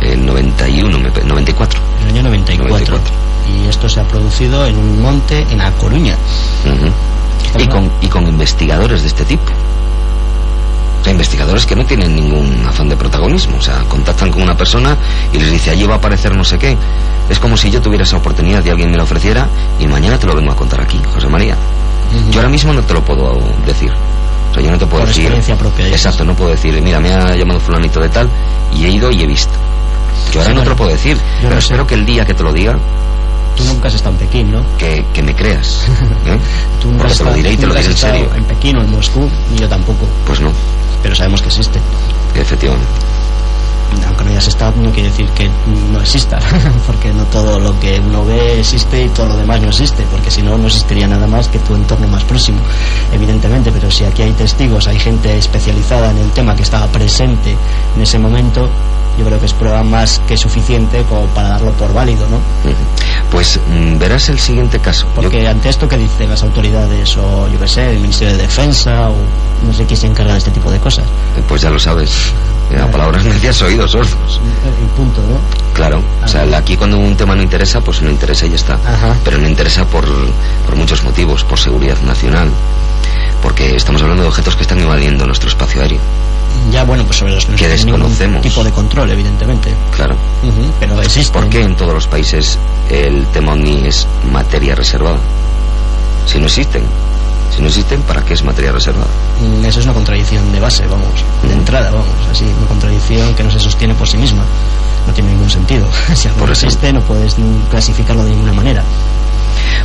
El 91, 94. En el año 94. 94. Y esto se ha producido en un monte en A Coruña. Uh -huh. y, con, y con investigadores de este tipo. Sea, investigadores que no tienen ningún afán de protagonismo. O sea, contactan con una persona y les dice, allí va a aparecer no sé qué. Es como si yo tuviera esa oportunidad y alguien me la ofreciera y mañana te lo vengo a contar aquí, José María. Uh -huh. Yo ahora mismo no te lo puedo decir. O sea, yo no te puedo Por decir. experiencia propia. Exacto, no puedo decir, mira, me ha llamado fulanito de tal y he ido y he visto. Yo ahora Sí, no te lo puedo decir, pero no sé. espero que el día que te lo diga, Tú nunca has estado en Pekín, ¿no? que, que me creas. ¿eh? Tú nunca Porque has te lo estado- diré y te lo diré en serio. En Pekín o en Moscú, ni yo tampoco. Pues no, Pero sabemos que existe. efectivamente. Aunque no hayas estado, no quiere decir que no exista. porque no todo lo que uno ve existe y todo lo demás no existe. Porque si no, no existiría nada más que tu entorno más próximo. Evidentemente, pero si aquí hay testigos, hay gente especializada en el tema que estaba presente en ese momento, yo creo que es prueba más que suficiente como para darlo por válido, ¿no? Pues mm, verás el siguiente caso. Yo- Porque ante esto, ¿qué dicen las autoridades o, yo qué sé, el Ministerio de Defensa o no sé quién se encarga de este tipo de cosas? pues ya lo sabes. Eh, A palabras necias, oídos sordos. Y punto, ¿no? Claro, o sea, Ah. aquí cuando un tema no interesa, pues no interesa y ya está. Ajá. Pero no interesa por, por muchos motivos, por seguridad nacional, porque estamos hablando de objetos que están invadiendo nuestro espacio aéreo. Ya, bueno, pues sobre los que desconocemos. tipo de control, evidentemente. Claro. Pero existe. ¿Por qué en todos los países el tema OVNI es materia reservada? Si no existen. Si no existen, ¿para qué es materia reservada? Mm, Eso es una contradicción de base, vamos, de entrada, vamos, así, una contradicción que no se sostiene por sí misma. No tiene ningún sentido. si algo Por no existe, no puedes clasificarlo de ninguna manera.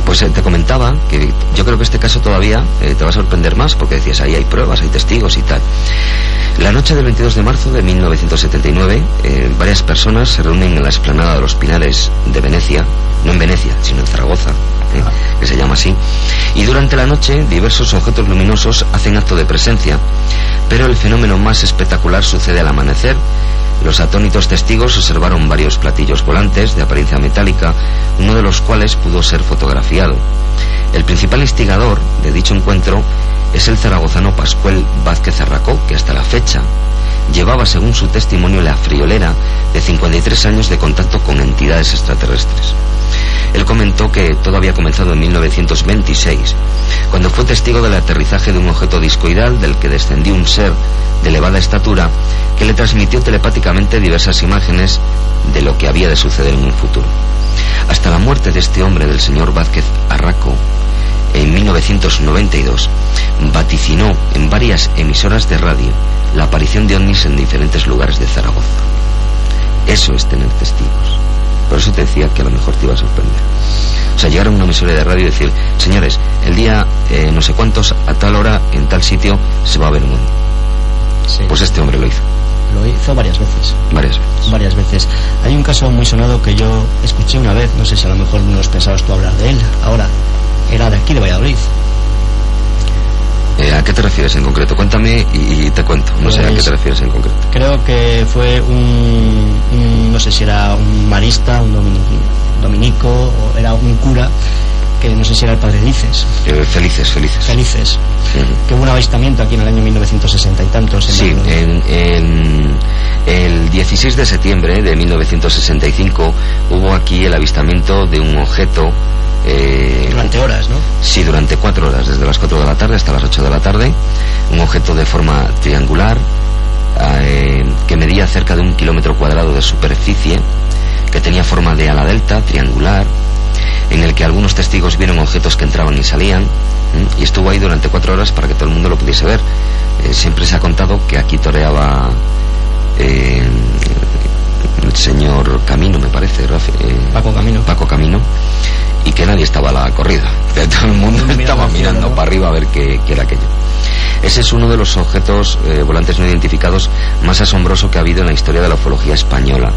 Pues eh, te comentaba que yo creo que este caso todavía eh, te va a sorprender más porque decías ahí hay pruebas, hay testigos y tal. La noche del 22 de marzo de 1979, eh, varias personas se reúnen en la explanada de los Pinares de Venecia, no en Venecia, sino en Zaragoza, eh, que se llama así, y durante la noche diversos objetos luminosos hacen acto de presencia, pero el fenómeno más espectacular sucede al amanecer. Los atónitos testigos observaron varios platillos volantes de apariencia metálica, uno de los cuales pudo ser fotografiado. El principal instigador de dicho encuentro es el zaragozano Pascual Vázquez Arracó, que hasta la fecha llevaba, según su testimonio, la friolera de 53 años de contacto con entidades extraterrestres. Él comentó que todo había comenzado en 1926, cuando fue testigo del aterrizaje de un objeto discoidal del que descendió un ser de elevada estatura que le transmitió telepáticamente diversas imágenes de lo que había de suceder en un futuro. Hasta la muerte de este hombre, del señor Vázquez Arraco, en 1992, vaticinó en varias emisoras de radio la aparición de ovnis en diferentes lugares de Zaragoza. Eso es tener testigos. Por eso te decía que a lo mejor te iba a sorprender. O sea, llegar a una emisora de radio y decir, señores, el día eh, no sé cuántos, a tal hora, en tal sitio, se va a ver un ovni. Pues este hombre lo hizo. Lo hizo varias veces. Varias veces. Varias veces. Hay un caso muy sonado que yo escuché una vez, no sé si a lo mejor no pensabas tú hablar de él. Ahora, era de aquí, de Valladolid. Eh, ¿A qué te refieres en concreto? Cuéntame y, te cuento. No sé a qué te pues, refieres en concreto. Creo que fue un, no sé si era un marista, un dominico, o era un cura, que no sé si era el padre Dices. Eh, felices, felices. Felices. Que hubo un avistamiento aquí en el año 1960 y tantos. En sí, en, el 16 de septiembre de 1965 hubo aquí el avistamiento de un objeto eh, durante horas, ¿no? Sí, durante cuatro horas, desde las cuatro de la tarde hasta las ocho de la tarde. Un objeto de forma triangular eh, que medía cerca de un kilómetro cuadrado de superficie, que tenía forma de ala delta, triangular, en el que algunos testigos vieron objetos que entraban y salían, y estuvo ahí durante cuatro horas para que todo el mundo lo pudiese ver. Eh, siempre se ha contado que aquí toreaba el señor Camino, me parece, Paco Camino. Paco Camino y que nadie estaba a la corrida. Todo el mundo estaba mirando para arriba a ver qué, era aquello. Ese es uno de los objetos eh, volantes no identificados más asombroso que ha habido en la historia de la ufología española.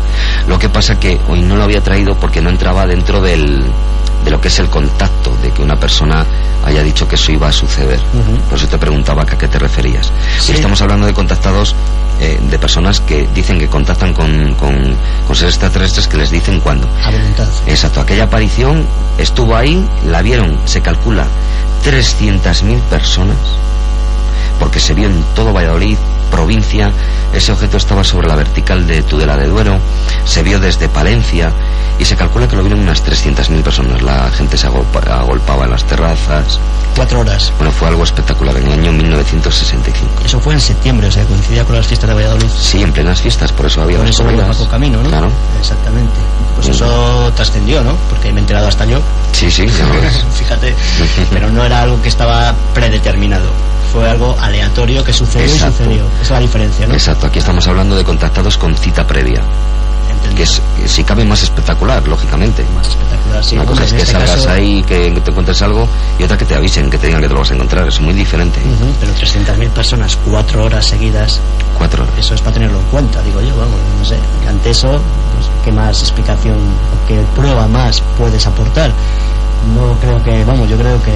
Lo que pasa que hoy no lo había traído porque no entraba dentro del, de lo que es el contacto, de que una persona haya dicho que eso iba a suceder. Por eso te preguntaba a qué te referías. Estamos hablando de contactados eh, de personas que dicen que contactan con, con, seres extraterrestres que les dicen cuándo. A voluntad. Exacto, aquella aparición estuvo ahí, la vieron, se calcula, 300.000 personas, porque se vio en todo Valladolid, provincia, ese objeto estaba sobre la vertical de Tudela de Duero, se vio desde Palencia y se calcula que lo vieron unas 300.000 personas. La gente se agolpaba en las terrazas. Cuatro horas. Bueno, fue algo espectacular en el año 1965. Eso fue en septiembre, o sea, coincidía con las fiestas de Valladolid. Sí, en plenas fiestas, por eso había por eso había Paco Camino, ¿no? Claro. Exactamente. Pues eso trascendió, ¿no? Porque me he enterado hasta yo. Sí, sí, ya lo Fíjate, pero no era algo que estaba predeterminado fue algo aleatorio que sucedió y sucedió. Esa es la diferencia, ¿no? Exacto, aquí estamos hablando de contactados con cita previa. Que es, si cabe, más espectacular, lógicamente. Más espectacular, sí. Una cosa es que este salgas ahí, que te encuentres algo, y otra que te avisen, que te digan que te lo vas a encontrar. Es muy diferente. Pero 300.000 personas, cuatro horas seguidas. Cuatro horas. Eso es para tenerlo en cuenta, digo yo, vamos, no sé. Ante eso, pues, ¿qué más explicación, qué prueba más puedes aportar? No creo que, vamos, yo creo que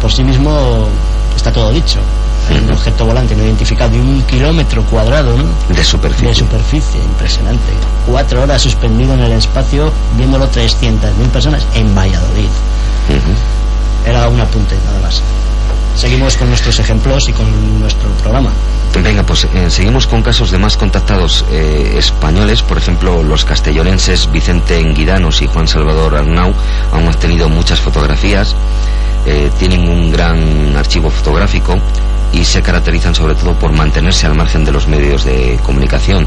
por sí mismo está todo dicho. Un objeto volante no identificado de un kilómetro cuadrado, ¿no? De superficie. De superficie, impresionante. Cuatro horas suspendido en el espacio, viéndolo 300.000 personas en Valladolid. Era un apunte, nada más. Seguimos con nuestros ejemplos y con nuestro programa. Venga, pues eh, seguimos con casos de más contactados eh, españoles. Por ejemplo, los castellonenses Vicente Enguidanos y Juan Salvador Arnau han obtenido muchas fotografías. Eh, tienen un gran archivo fotográfico y se caracterizan sobre todo por mantenerse al margen de los medios de comunicación.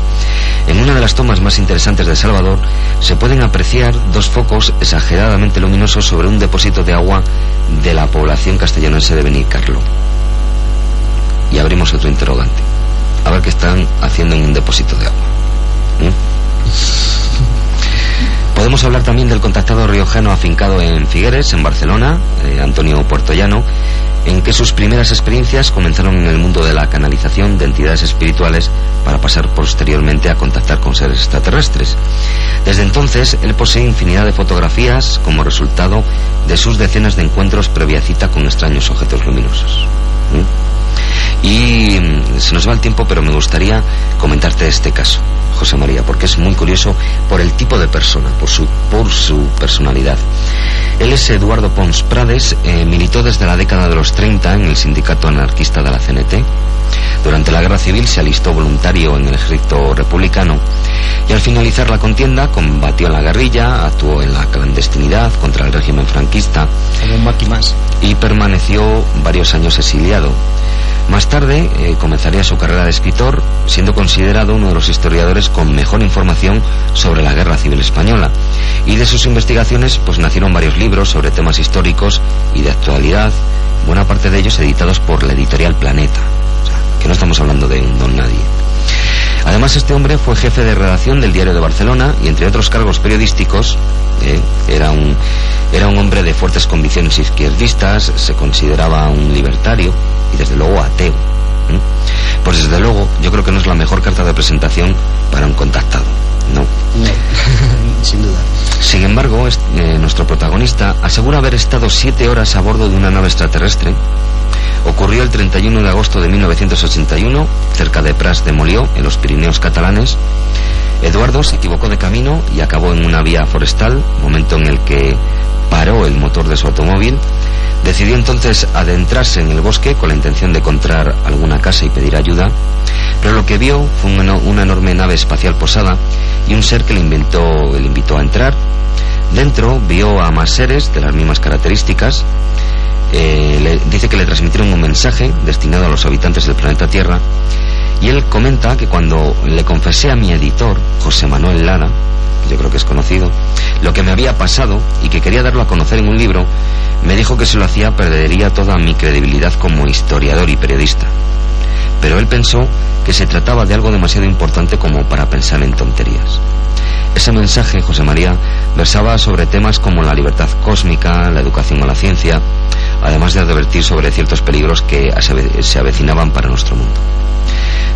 En una de las tomas más interesantes de Salvador se pueden apreciar dos focos exageradamente luminosos sobre un depósito de agua de la población castellonense de Benicarlo. Y abrimos otro interrogante. A ver qué están haciendo en un depósito de agua. Podemos hablar también del contactado riojano afincado en Figueres, en Barcelona, eh, Antonio Puertollano, en que sus primeras experiencias comenzaron en el mundo de la canalización de entidades espirituales para pasar posteriormente a contactar con seres extraterrestres. Desde entonces, él posee infinidad de fotografías como resultado de sus decenas de encuentros previa cita con extraños objetos luminosos. Y mm, se nos va el tiempo, pero me gustaría comentarte este caso, José María, porque es muy curioso por el tipo de persona, por su, por su personalidad. Él es Eduardo Pons Prades, eh, militó desde la década de los 30 en el sindicato anarquista de la CNT. Durante la guerra civil se alistó voluntario en el ejército republicano y al finalizar la contienda combatió en la guerrilla, actuó en la clandestinidad contra el régimen franquista y permaneció varios años exiliado. Más tarde eh, comenzaría su carrera de escritor, siendo considerado uno de los historiadores con mejor información sobre la Guerra Civil Española. Y de sus investigaciones pues nacieron varios libros sobre temas históricos y de actualidad, buena parte de ellos editados por la editorial Planeta. O sea, que no estamos hablando de un don nadie. Además, este hombre fue jefe de redacción del Diario de Barcelona y, entre otros cargos periodísticos, eh, era, un, era un hombre de fuertes convicciones izquierdistas, se consideraba un libertario y, desde luego, ateo. Pues desde luego, yo creo que no, de presentación para un contactado. No. No, sin duda. Sin embargo, eh, nuestro protagonista asegura haber estado siete horas a bordo de una nave extraterrestre. Ocurrió el 31 de agosto de 1981, cerca de Pras de Molió, en los Pirineos catalanes. Eduardo se equivocó de camino y acabó en una vía forestal, momento en el que paró el motor de su automóvil. Decidió entonces adentrarse en el bosque con la intención de encontrar alguna casa y pedir ayuda, pero lo que vio fue una, enorme nave espacial posada y un ser que le, inventó, le invitó a entrar. Dentro vio a más seres de las mismas características. Eh, le, dice que le transmitieron un mensaje destinado a los habitantes del planeta Tierra y él comenta que cuando le confesé a mi editor, José Manuel Lara, yo creo que es conocido, lo que me había pasado y que quería darlo a conocer en un libro, me dijo que si lo hacía perdería toda mi credibilidad como historiador y periodista. Pero él pensó que se trataba de algo demasiado importante como para pensar en tonterías. Ese mensaje, José María, versaba sobre temas como la libertad cósmica, la educación o la ciencia, además de advertir sobre ciertos peligros que se avecinaban para nuestro mundo.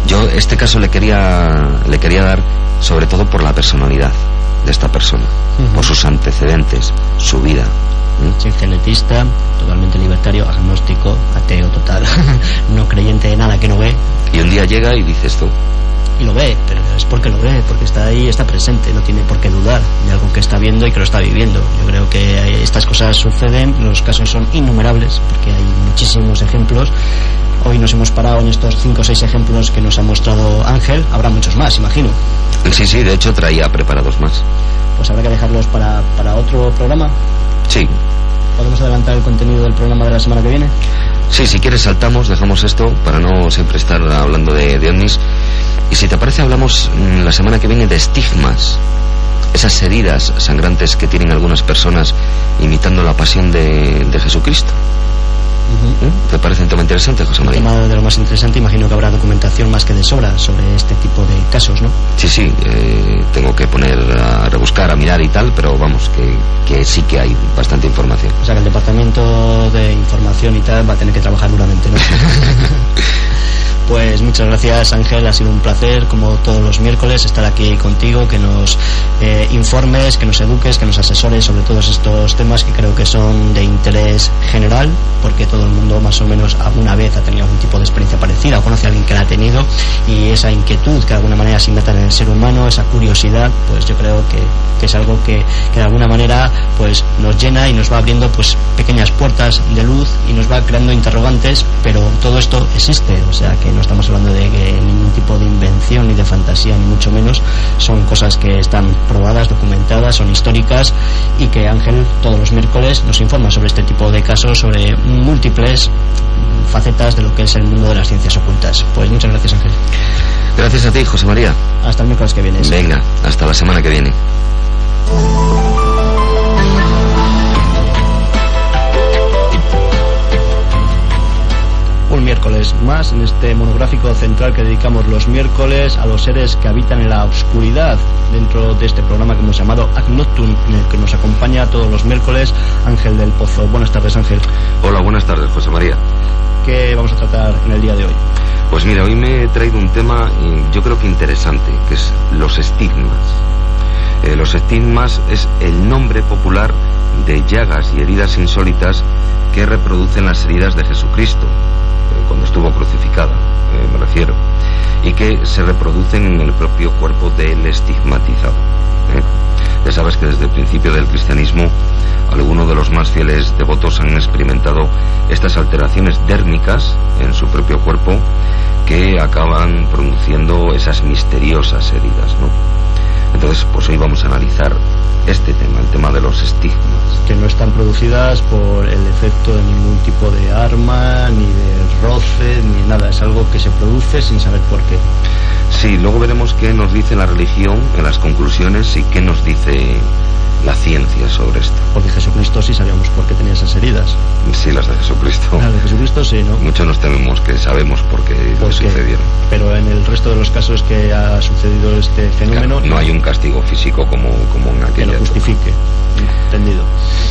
Yo este caso le quería, le quería dar sobre todo por la personalidad de esta persona, por sus antecedentes, su vida. Genetista, totalmente libertario, agnóstico, ateo total, no creyente de nada que no ve. Y un día llega y dice esto. Y lo ve, pero es porque lo ve, porque está ahí, está presente, no tiene por qué dudar de algo que está viendo y que lo está viviendo. Yo creo que estas cosas suceden, los casos son innumerables, porque hay muchísimos ejemplos Hoy nos hemos parado en estos cinco o seis ejemplos que nos ha mostrado Ángel. Habrá muchos más, imagino. Sí, sí, de hecho traía preparados más. Pues habrá que dejarlos para, para otro programa. Sí. ¿Podemos adelantar el contenido del programa de la semana que viene? Sí, si quieres saltamos, dejamos esto para no siempre estar hablando de, de ovnis. Y si te parece, hablamos mm, la semana que viene de estigmas. Esas heridas sangrantes que tienen algunas personas imitando la pasión de, de Jesucristo. ¿Te parece un tema interesante, José María? Un tema de lo más interesante, imagino que habrá documentación más que de sobra sobre este tipo de casos, ¿no? Sí, sí, eh, tengo que poner a rebuscar, a mirar y tal, pero vamos, que, que sí que hay bastante información. O sea que el departamento de información y tal va a tener que trabajar duramente, ¿no? Pues muchas gracias Ángel, ha sido un placer como todos los miércoles estar aquí contigo, que nos eh, informes, que nos eduques, que nos asesores sobre todos estos temas que creo que son de interés general, porque todo el mundo más o menos alguna vez ha tenido algún tipo de experiencia parecida o conoce a alguien que la ha tenido y esa inquietud que de alguna manera se innata en el ser humano, esa curiosidad, pues yo creo que, es algo que, que, de alguna manera pues nos llena y nos va abriendo pues pequeñas puertas de luz y nos va creando interrogantes, pero todo esto existe, o sea que no estamos hablando de ningún tipo de invención ni de fantasía, ni mucho menos. Son cosas que están probadas, documentadas, son históricas y que Ángel todos los miércoles nos informa sobre este tipo de casos, sobre múltiples facetas de lo que es el mundo de las ciencias ocultas. Pues muchas gracias Ángel. Gracias a ti, José María. Hasta el miércoles que viene. Venga, hasta la semana que viene. Miércoles más en este monográfico central que dedicamos los miércoles a los seres que habitan en la oscuridad dentro de este programa que hemos llamado Agnotun, en el que nos acompaña todos los miércoles Ángel del Pozo. Buenas tardes, Ángel. Hola, buenas tardes, José María. ¿Qué vamos a tratar en el día de hoy? Pues mira, hoy me he traído un tema eh, yo creo que interesante, que es los estigmas. Eh, los estigmas es el nombre popular de llagas y heridas insólitas que reproducen las heridas de Jesucristo, cuando estuvo crucificada, eh, me refiero, y que se reproducen en el propio cuerpo del estigmatizado. ¿eh? Ya sabes que desde el principio del cristianismo algunos de los más fieles devotos han experimentado estas alteraciones dérmicas en su propio cuerpo que acaban produciendo esas misteriosas heridas, ¿no? Entonces, pues hoy vamos a analizar este tema, el tema de los estigmas. Que no están producidas por el efecto de ningún tipo de arma, ni de roce, ni nada. Es algo que se produce sin saber por qué. Sí, luego veremos qué nos dice la religión en las conclusiones y qué nos dice la ciencia sobre esto. Porque Jesucristo sí sabíamos por qué tenía esas heridas. Sí, las de Jesucristo. Las de Jesucristo sí, ¿no? Muchos nos tememos que sabemos por qué sucedieron. Pero en el resto de los casos que ha sucedido este fenómeno... no hay un castigo físico como, como en aquella... Que lo justifique. Entendido.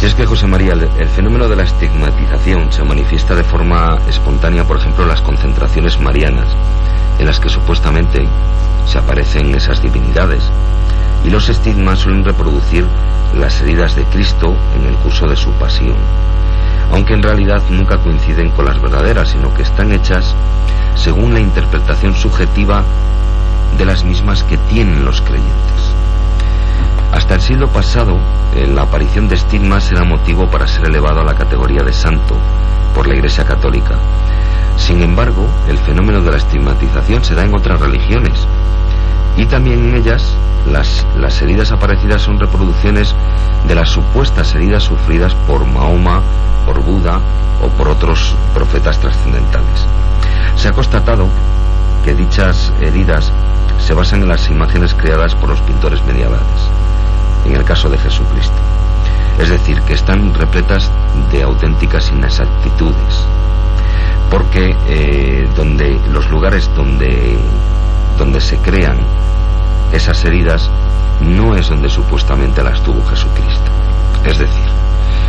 Y es que, José María, el, el, fenómeno de la estigmatización se manifiesta de forma espontánea, por ejemplo, en las concentraciones marianas, en las que supuestamente se aparecen esas divinidades. Y los estigmas suelen reproducir las heridas de Cristo en el curso de su pasión, aunque en realidad nunca coinciden con las verdaderas, sino que están hechas según la interpretación subjetiva de las mismas que tienen los creyentes. Hasta el siglo pasado, eh, la aparición de estigmas era motivo para ser elevado a la categoría de santo por la Iglesia Católica. Sin embargo, el fenómeno de la estigmatización se da en otras religiones y también en ellas las, las heridas aparecidas son reproducciones de las supuestas heridas sufridas por Mahoma, por Buda o por otros profetas trascendentales. Se ha constatado que dichas heridas se basan en las imágenes creadas por los pintores medievales, en el caso de Jesucristo. Es decir, que están repletas de auténticas inexactitudes, porque eh, donde los lugares donde, donde se crean esas heridas no es donde supuestamente las tuvo Jesucristo. Es decir,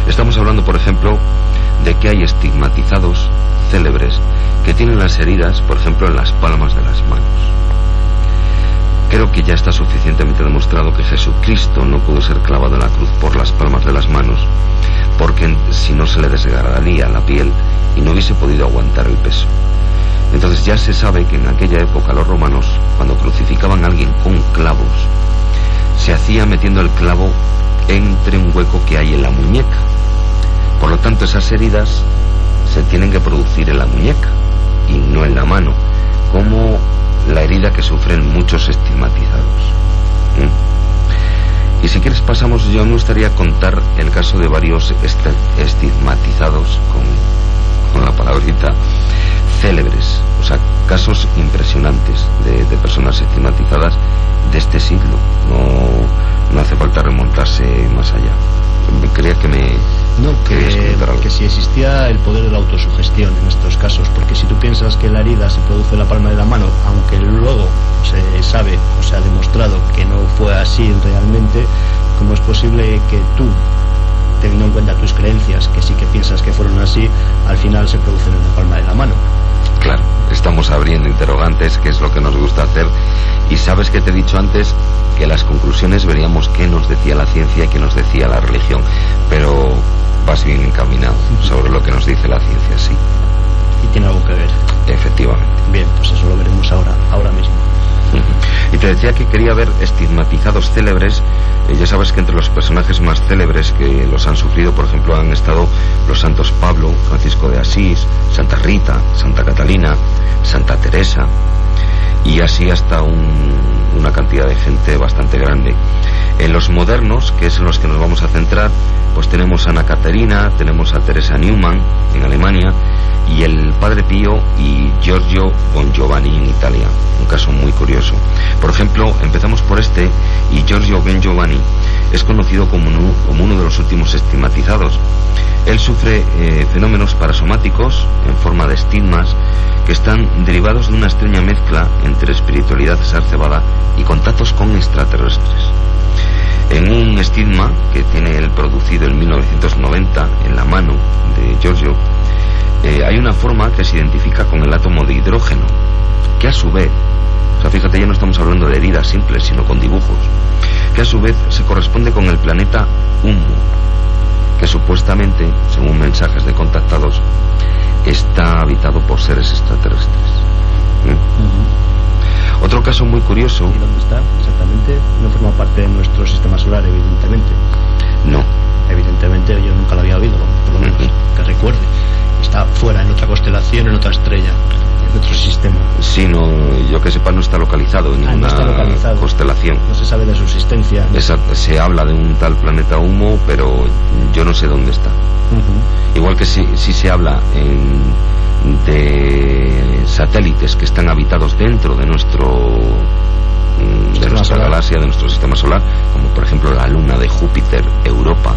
estamos hablando, por ejemplo, de que hay estigmatizados célebres que tienen las heridas, por ejemplo, en las palmas de las manos. Creo que ya está suficientemente demostrado que Jesucristo no pudo ser clavado en la cruz por las palmas de las manos, porque si no se le desgarraría la piel y no hubiese podido aguantar el peso. Entonces ya se sabe que en aquella época los romanos, cuando crucificaban a alguien con clavos, se hacía metiendo el clavo entre un hueco que hay en la muñeca. Por lo tanto, esas heridas se tienen que producir en la muñeca y no en la mano, como la herida que sufren muchos estigmatizados. ¿Mm? Y si quieres pasamos, yo me gustaría contar el caso de varios estigmatizados con, con la palabrita célebres, o sea, casos impresionantes de, personas estigmatizadas de este siglo. No, no hace falta remontarse más allá. Creía que me. No, que, que si existía el poder de la autosugestión en estos casos, porque si tú piensas que la herida se produce en la palma de la mano, aunque luego se sabe o se ha demostrado que no fue así realmente, ¿cómo es posible que tú teniendo en cuenta tus creencias, que sí que piensas que fueron así, al final se producen en la palma de la mano. Claro, estamos abriendo interrogantes, que es lo que nos gusta hacer. Y sabes que te he dicho antes que las conclusiones veríamos qué nos decía la ciencia y qué nos decía la religión. Pero vas bien encaminado sobre lo que nos dice la ciencia, sí. Y tiene algo que ver. Efectivamente. Bien, pues eso lo veremos ahora, ahora mismo. Y te decía que quería ver estigmatizados célebres. Eh, ya sabes que entre los personajes más célebres que los han sufrido, por ejemplo, han estado los santos Pablo, Francisco de Asís, Santa Rita, Santa Catalina, Santa Teresa, y así hasta una cantidad de gente bastante grande. En los modernos, que es en los que nos vamos a centrar, pues tenemos a Ana Caterina, tenemos a Teresa Newman en Alemania, y el Padre Pío y Giorgio Bon Giovanni en Italia. Un caso muy curioso. Por ejemplo, empezamos por este y Giorgio Bon Giovanni es conocido como uno, de los últimos estigmatizados. Él sufre eh, fenómenos parasomáticos en forma de estigmas que están derivados de una extraña mezcla entre espiritualidad exacerbada y contactos con extraterrestres. En un estigma que tiene él producido en 1990 en la mano de Giorgio, eh, hay una forma que se identifica con el átomo de hidrógeno, que a su vez, o sea, fíjate, ya no estamos hablando de heridas simples, sino con dibujos, que a su vez se corresponde con el planeta Humo, que supuestamente, según mensajes de contactados, está habitado por seres extraterrestres. ¿Mm? Otro caso muy curioso. ¿Y dónde está exactamente? No forma parte de nuestro sistema solar, evidentemente. No. Evidentemente yo nunca lo había oído, por lo menos que recuerde está fuera, en otra constelación, en otra estrella, en otro sistema. Sí, no, yo que sepa no está localizado en ah, ninguna constelación. No se sabe de su existencia. se habla de un tal planeta humo, pero yo no sé dónde está. Igual que si sí se habla de satélites que están habitados dentro de nuestro mm, de nuestra galaxia, de nuestro sistema solar, como por ejemplo la luna de Júpiter, Europa.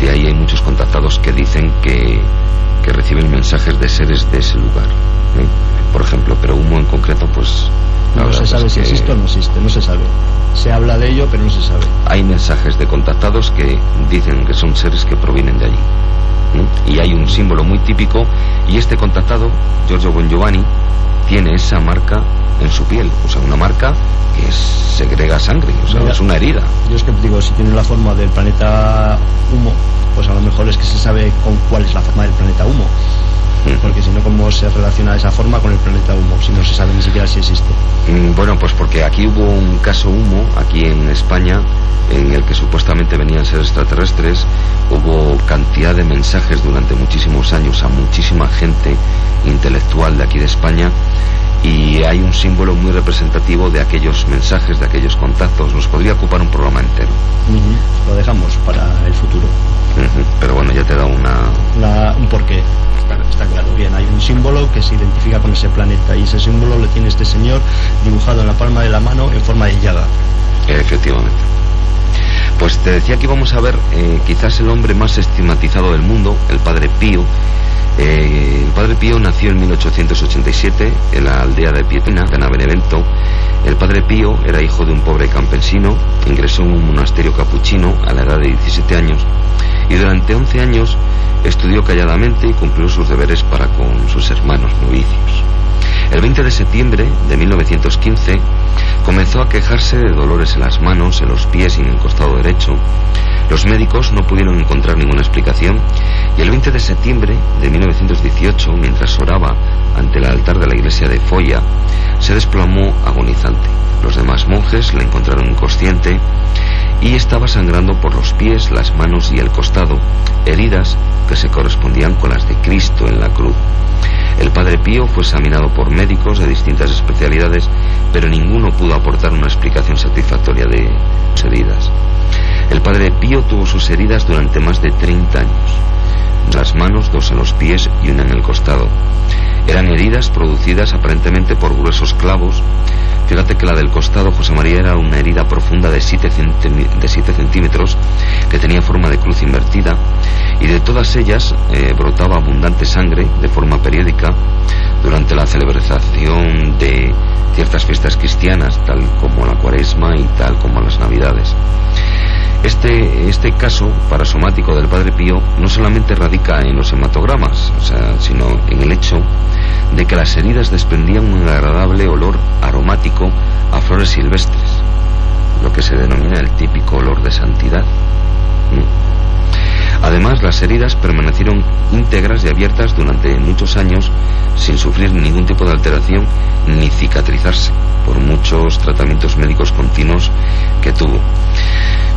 De ahí hay muchos contactados que dicen que que reciben mensajes de seres de ese lugar. ¿eh? Por ejemplo, pero humo en concreto, pues... No se sabe si existe o no existe, no se sabe. Se habla de ello, pero no se sabe. Hay mensajes de contactados que dicen que son seres que provienen de allí. Y hay un símbolo muy típico, y este contactado, Giorgio Bon Giovanni, tiene esa marca en su piel, o sea, una marca que segrega sangre, o sea, es una herida. Yo es que digo, si tiene la forma del planeta humo, pues a lo mejor es que se sabe con cuál es la forma del planeta humo. Porque si no, ¿cómo se relaciona esa forma con el planeta humo? Si no se sabe ni siquiera si existe. Mm, bueno, pues porque aquí hubo un caso humo, aquí en España, en el que supuestamente venían ser extraterrestres. Hubo cantidad de mensajes durante muchísimos años a muchísima gente intelectual de aquí de España y hay un símbolo muy representativo de aquellos mensajes, de aquellos contactos. Nos podría ocupar un programa entero. Lo dejamos para el futuro. Pero bueno, ya te da una... un porqué. Está, claro, bien, hay un símbolo que se identifica con ese planeta y ese símbolo lo tiene este señor dibujado en la palma de la mano en forma de llaga. Efectivamente. Pues te decía que íbamos a ver eh, quizás el hombre más estigmatizado del mundo, el Padre Pío, eh, el padre Pío nació en 1887 en la aldea de Pietina, de Benevento. El padre Pío era hijo de un pobre campesino, ingresó en un monasterio capuchino a la edad de 17 años y durante 11 años estudió calladamente y cumplió sus deberes para con sus hermanos novicios. El 20 de septiembre de 1915 comenzó a quejarse de dolores en las manos, en los pies y en el costado derecho. Los médicos no pudieron encontrar ninguna explicación y el 20 de septiembre de 1918, mientras oraba ante el altar de la iglesia de Foya, se desplomó agonizante. Los demás monjes la encontraron inconsciente y estaba sangrando por los pies, las manos y el costado, heridas que se correspondían con las de Cristo en la cruz. El padre Pío fue examinado por médicos de distintas especialidades, pero ninguno pudo aportar una explicación satisfactoria de sus heridas. El padre Pío tuvo sus heridas durante más de 30 años. Las manos, dos en los pies y una en el costado. Eran heridas producidas aparentemente por gruesos clavos. Fíjate que la del costado, José María, era una herida profunda de 7 centímetros que tenía forma de cruz invertida y de todas ellas eh, brotaba abundante sangre de forma periódica durante la celebración de ciertas fiestas cristianas, tal como la cuaresma y tal como las navidades. Este, este caso parasomático del Padre Pío no solamente radica en los hematogramas, sino en el hecho de que las heridas desprendían un agradable olor aromático a flores silvestres, lo que se denomina el típico olor de santidad. Además, las heridas permanecieron íntegras y abiertas durante muchos años sin sufrir ningún tipo de alteración ni cicatrizarse por muchos tratamientos médicos continuos que tuvo.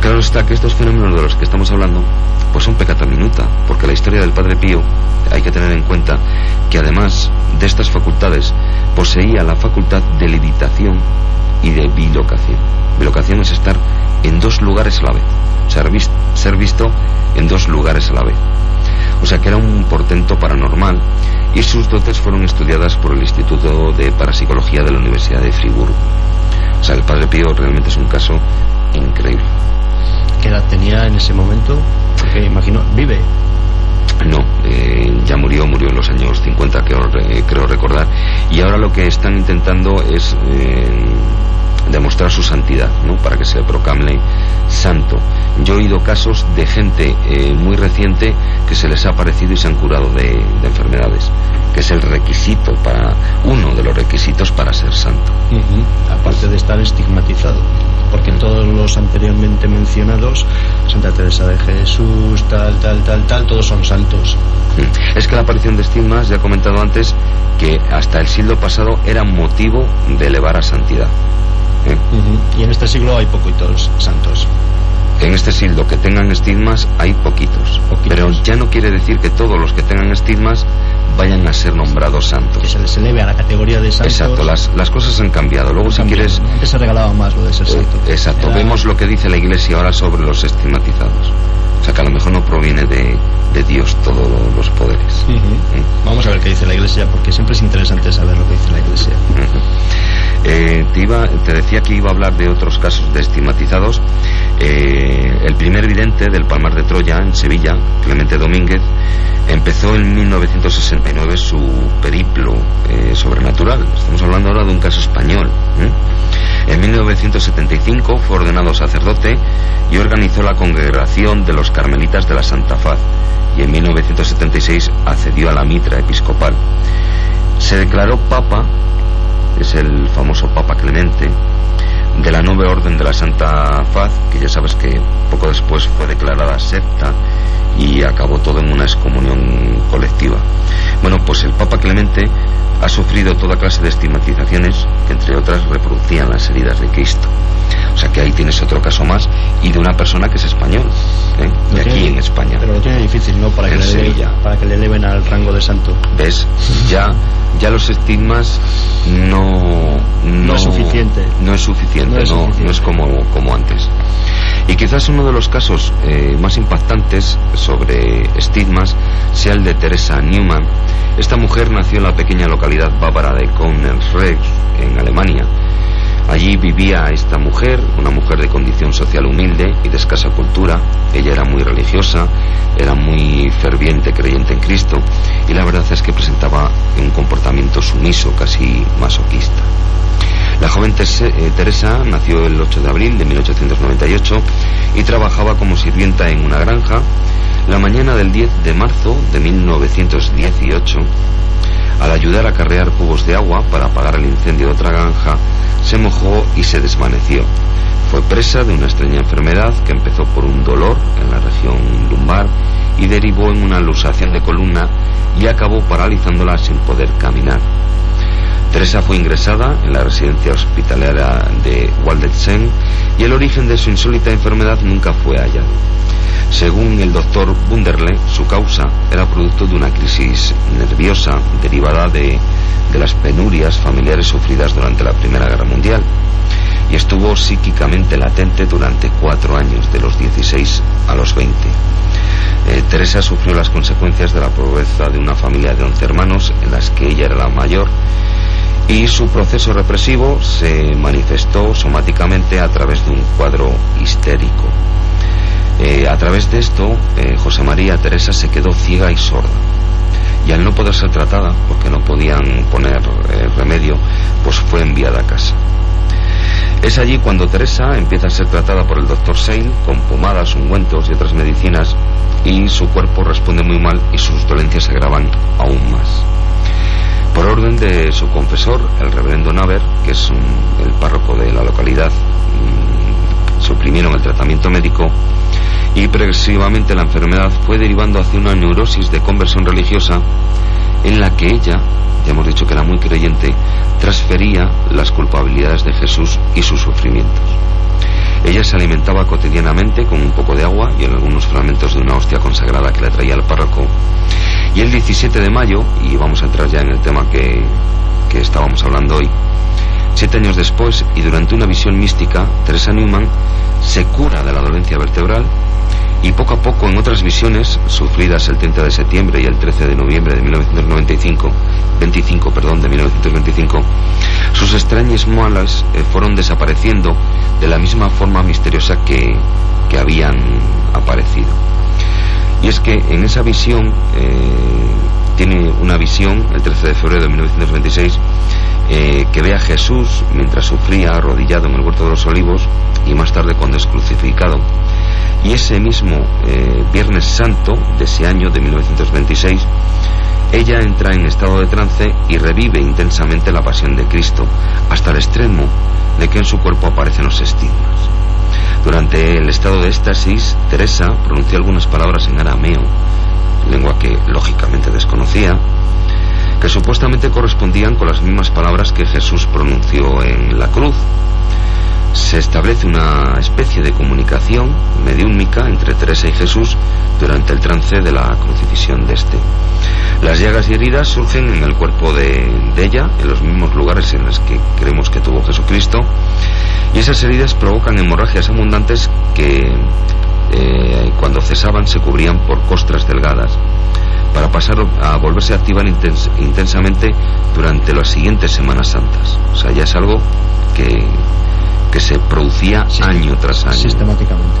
Claro está que estos fenómenos de los que estamos hablando pues son pecata minuta, porque la historia del Padre Pío hay que tener en cuenta que además de estas facultades poseía la facultad de levitación y de bilocación. Bilocación es estar en dos lugares a la vez, ser, visto, ser visto en dos lugares a la vez. O sea que era un portento paranormal y sus dotes fueron estudiadas por el Instituto de Parapsicología de la Universidad de Friburgo. O sea, el Padre Pío realmente es un caso increíble. ¿Qué edad tenía en ese momento? Porque imagino, vive. No, eh, ya murió, murió en los años 50, creo, creo recordar. Y ahora lo que están intentando es eh, demostrar su santidad, ¿no? Para que se proclame santo. Yo he oído casos de gente eh, muy reciente que se les ha aparecido y se han curado de, enfermedades, que es el requisito para uno de los requisitos para ser santo. Aparte de estar estigmatizado, porque todos los anteriormente mencionados, Santa Teresa de Jesús, tal, tal, tal, tal, todos son santos. Es que la aparición de estigmas, ya he comentado antes, que hasta el siglo pasado era motivo de elevar a santidad. Y en este siglo hay poquitos santos. En este siglo que tengan estigmas hay poquitos, Pero ya no quiere decir que todos los que tengan estigmas vayan a ser nombrados santos. Que se les eleve a la categoría de santos. Exacto, las, las cosas han cambiado. Luego, si quieres. Antes se regalaba más lo de ser santo. Eh, exacto, vemos lo que dice la Iglesia ahora sobre los estigmatizados. O sea, que a lo mejor no proviene de, de Dios todos los poderes. Mm. Vamos a ver qué dice la Iglesia, porque siempre es interesante saber lo que dice la Iglesia. Eh, te, iba, te decía que iba a hablar de otros casos de estigmatizados. Eh, el primer vidente del Palmar de Troya, en Sevilla, Clemente Domínguez, empezó en 1969 su periplo eh, sobrenatural. Estamos hablando ahora de un caso español. En 1975 fue ordenado sacerdote y organizó la congregación de los carmelitas de la Santa Faz y en 1976 accedió a la mitra episcopal. Se declaró papa es el famoso Papa Clemente, de la nueva orden de la Santa Faz, que ya sabes que poco después fue declarada secta y acabó todo en una excomunión colectiva. Bueno, pues el Papa Clemente ha sufrido toda clase de estigmatizaciones que entre otras reproducían las heridas de Cristo. O sea que ahí tienes otro caso más y de una persona que es español, ¿eh? de aquí en España. Pero lo tiene difícil, ¿no? Para que, le para que le eleven al rango de santo. ¿Ves? Ya, ya los estigmas no, no, es suficiente. No es suficiente, no, no es, como, como antes. Y quizás uno de los casos eh, más impactantes sobre estigmas sea el de Teresa Newman. Esta mujer nació en la pequeña localidad bávara de Konnensreich, en Alemania Allí vivía esta mujer, una mujer de condición social humilde y de escasa cultura. Ella era muy religiosa, era muy ferviente creyente en Cristo y la verdad es que presentaba un comportamiento sumiso, casi masoquista. La joven eh, Teresa nació el 8 de abril de 1898 y trabajaba como sirvienta en una granja. La mañana del 10 de marzo de 1918, al ayudar a carrear cubos de agua para apagar el incendio de otra granja, se mojó y se desvaneció. Fue presa de una extraña enfermedad que empezó por un dolor en la región lumbar y derivó en una lusación de columna y acabó paralizándola sin poder caminar. Teresa fue ingresada en la residencia hospitalaria de Waldetsen y el origen de su insólita enfermedad nunca fue hallado. Según el doctor Bunderle, su causa era producto de una crisis nerviosa derivada de, de las penurias familiares sufridas durante la Primera Guerra Mundial y estuvo psíquicamente latente durante cuatro años, de los 16 a los 20. Eh, Teresa sufrió las consecuencias de la pobreza de una familia de 11 hermanos en las que ella era la mayor y su proceso represivo se manifestó somáticamente a través de un cuadro histérico. Eh, a través de esto, eh, José María Teresa se quedó ciega y sorda. Y al no poder ser tratada, porque no podían poner remedio, pues fue enviada a casa. Es allí cuando Teresa empieza a ser tratada por el doctor Seil con pomadas, ungüentos y otras medicinas y su cuerpo responde muy mal y sus dolencias se agravan aún más. Por orden de su confesor, el reverendo Naver, que es el párroco de la localidad, mm, suprimieron el tratamiento médico y progresivamente la enfermedad fue derivando hacia una neurosis de conversión religiosa en la que ella, ya hemos dicho que era muy creyente, transfería las culpabilidades de Jesús y sus sufrimientos. Ella se alimentaba cotidianamente con un poco de agua y en algunos fragmentos de una hostia consagrada que le traía el párroco. Y el 17 de mayo, y vamos a entrar ya en el tema que, que estábamos hablando hoy, siete años después y durante una visión mística, Teresa Newman se cura de la dolencia vertebral y poco a poco en otras visiones sufridas el 30 de septiembre y el 13 de noviembre de 1995, 25, perdón, de 1925, sus extrañas muelas eh, fueron desapareciendo de la misma forma misteriosa que, que habían aparecido. Y es que en esa visión, eh, tiene una visión, el 13 de febrero de 1926, eh, que ve a Jesús mientras sufría arrodillado en el huerto de los olivos y más tarde cuando es crucificado y ese mismo eh, Viernes Santo de ese año de 1926, ella entra en estado de trance y revive intensamente la pasión de Cristo, hasta el extremo de que en su cuerpo aparecen los estigmas. Durante el estado de éxtasis, Teresa pronunció algunas palabras en arameo, lengua que lógicamente desconocía, que supuestamente correspondían con las mismas palabras que Jesús pronunció en la cruz se establece una especie de comunicación mediúmica entre Teresa y Jesús durante el trance de la crucifixión de este. Las llagas y heridas surgen en el cuerpo de, ella, en los mismos lugares en los que creemos que tuvo Jesucristo, y esas heridas provocan hemorragias abundantes que eh, cuando cesaban se cubrían por costras delgadas para pasar a volverse a activar intensamente durante las siguientes Semanas Santas. O sea, ya es algo que que se producía año tras año. Sistemáticamente.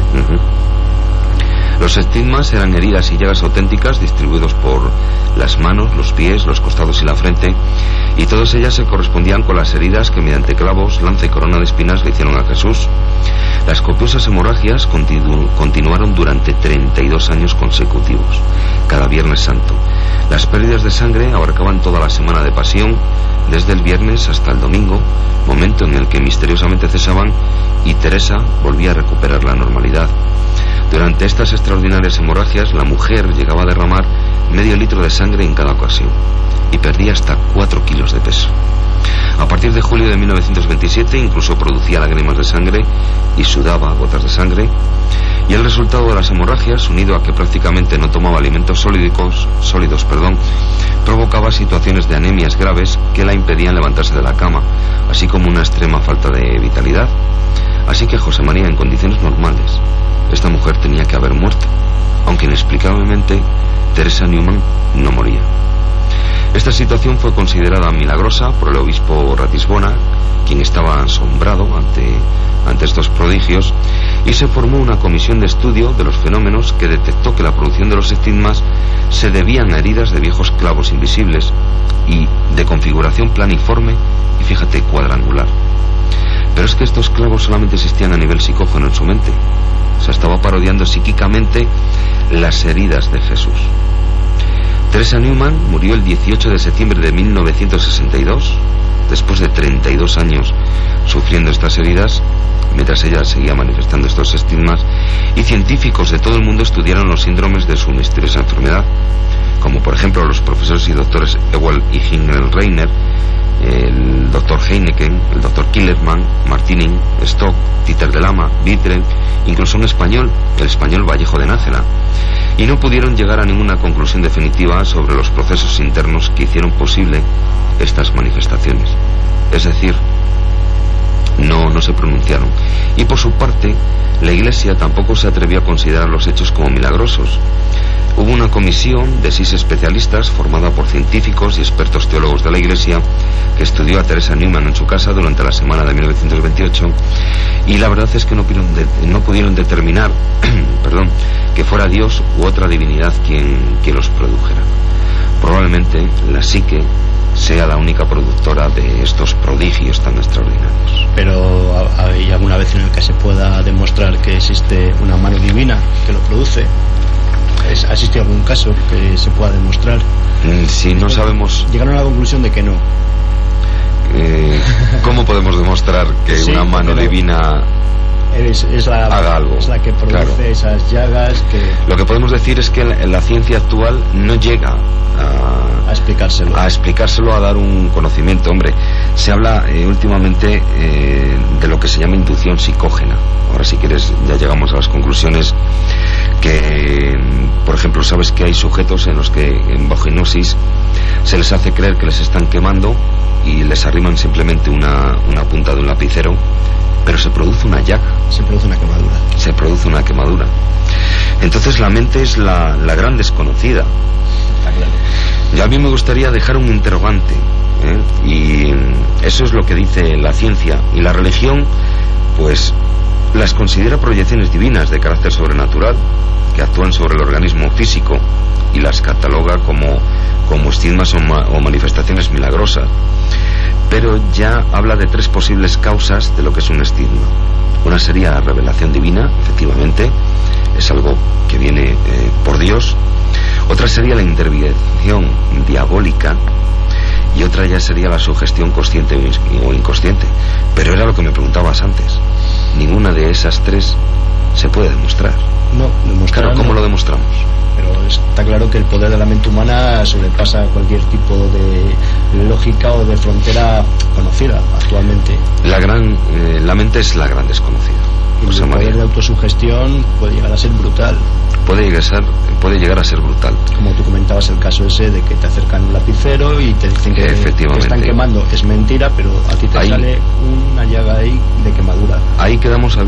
Los estigmas eran heridas y llagas auténticas distribuidos por las manos, los pies, los costados y la frente, y todas ellas se correspondían con las heridas que mediante clavos, lanza y corona de espinas le hicieron a Jesús. Las copiosas hemorragias continuaron durante 32 años consecutivos, cada Viernes Santo. Las pérdidas de sangre abarcaban toda la semana de pasión, desde el viernes hasta el domingo, momento en el que misteriosamente cesaban y Teresa volvía a recuperar la normalidad. Durante estas extraordinarias hemorragias, la mujer llegaba a derramar medio litro de sangre en cada ocasión y perdía hasta 4 kilos de peso. A partir de julio de 1927 incluso producía lágrimas de sangre y sudaba gotas de sangre y el resultado de las hemorragias, unido a que prácticamente no tomaba alimentos sólidos, sólidos perdón, provocaba situaciones de anemias graves que la impedían levantarse de la cama, así como una extrema falta de vitalidad. Así que José María, en condiciones normales, esta mujer tenía que haber muerto, aunque inexplicablemente Teresa Newman no moría. Esta situación fue considerada milagrosa por el obispo Ratisbona, quien estaba asombrado ante, ante estos prodigios, y se formó una comisión de estudio de los fenómenos que detectó que la producción de los estigmas se debían a heridas de viejos clavos invisibles y de configuración planiforme y fíjate cuadrangular. Pero es que estos clavos solamente existían a nivel psicógeno en su mente. Se estaba parodiando psíquicamente las heridas de Jesús. Teresa Newman murió el 18 de septiembre de 1962, después de 32 años sufriendo estas heridas, mientras ella seguía manifestando estos estigmas, y científicos de todo el mundo estudiaron los síndromes de su misteriosa enfermedad, como por ejemplo los profesores y doctores Ewald y Hingel Reiner, el doctor Heineken, el doctor Killerman, Martinin, Stock, Dieter de Lama, Vitren, incluso un español, el español Vallejo de Nájera, y no pudieron llegar a ninguna conclusión definitiva sobre los procesos internos que hicieron posible estas manifestaciones. Es decir, no, no se pronunciaron. Y por su parte, la Iglesia tampoco se atrevió a considerar los hechos como milagrosos. Hubo una comisión de seis especialistas formada por científicos y expertos teólogos de la Iglesia que estudió a Teresa Newman en su casa durante la semana de 1928 y la verdad es que no pudieron, determinar perdón, que fuera Dios u otra divinidad quien, quien los produjera. Probablemente la psique sea la única productora de estos prodigios tan extraordinarios. Pero ¿hay alguna vez en el que se pueda demostrar que existe una mano divina que lo produce? ¿Ha existido algún caso que se pueda demostrar? Mm, si no sabemos... Llegaron a la conclusión de que no. Eh, ¿Cómo podemos demostrar que una mano divina es, la, haga algo. Es la que produce esas llagas que... Lo que podemos decir es que la, ciencia actual no llega a, a, explicárselo. A explicárselo, a dar un conocimiento. Hombre, se habla eh, últimamente eh, de lo que se llama inducción psicógena. Ahora si quieres ya llegamos a las conclusiones que, por ejemplo, sabes que hay sujetos en los que en bajo hipnosis se les hace creer que les están quemando y les arriman simplemente una, una punta de un lapicero pero se produce una llaga. Se produce una quemadura. Se produce una quemadura. Entonces la mente es la, la gran desconocida. Y a mí me gustaría dejar un interrogante. ¿eh? Y eso es lo que dice la ciencia. Y la religión, pues, las considera proyecciones divinas de carácter sobrenatural que actúan sobre el organismo físico y las cataloga como, como estigmas o, o manifestaciones milagrosas pero ya habla de tres posibles causas de lo que es un estigma. Una sería revelación divina, efectivamente, es algo que viene eh, por Dios. Otra sería la intervención diabólica y otra ya sería la sugestión consciente o inconsciente. Pero era lo que me preguntabas antes. Ninguna de esas tres se puede demostrar. No, demostrar. ¿cómo lo demostramos? pero está claro que el poder de la mente humana sobrepasa cualquier tipo de lógica o de frontera conocida actualmente. La gran, eh, la mente es la gran desconocida. Y el poder de autosugestión puede llegar a ser brutal. Puede llegar a ser, puede llegar a ser brutal. Como tú comentabas el caso ese de que te acercan un lapicero y te dicen que te están quemando. Es mentira, pero a ti te sale una llaga ahí de quemadura. Ahí quedamos a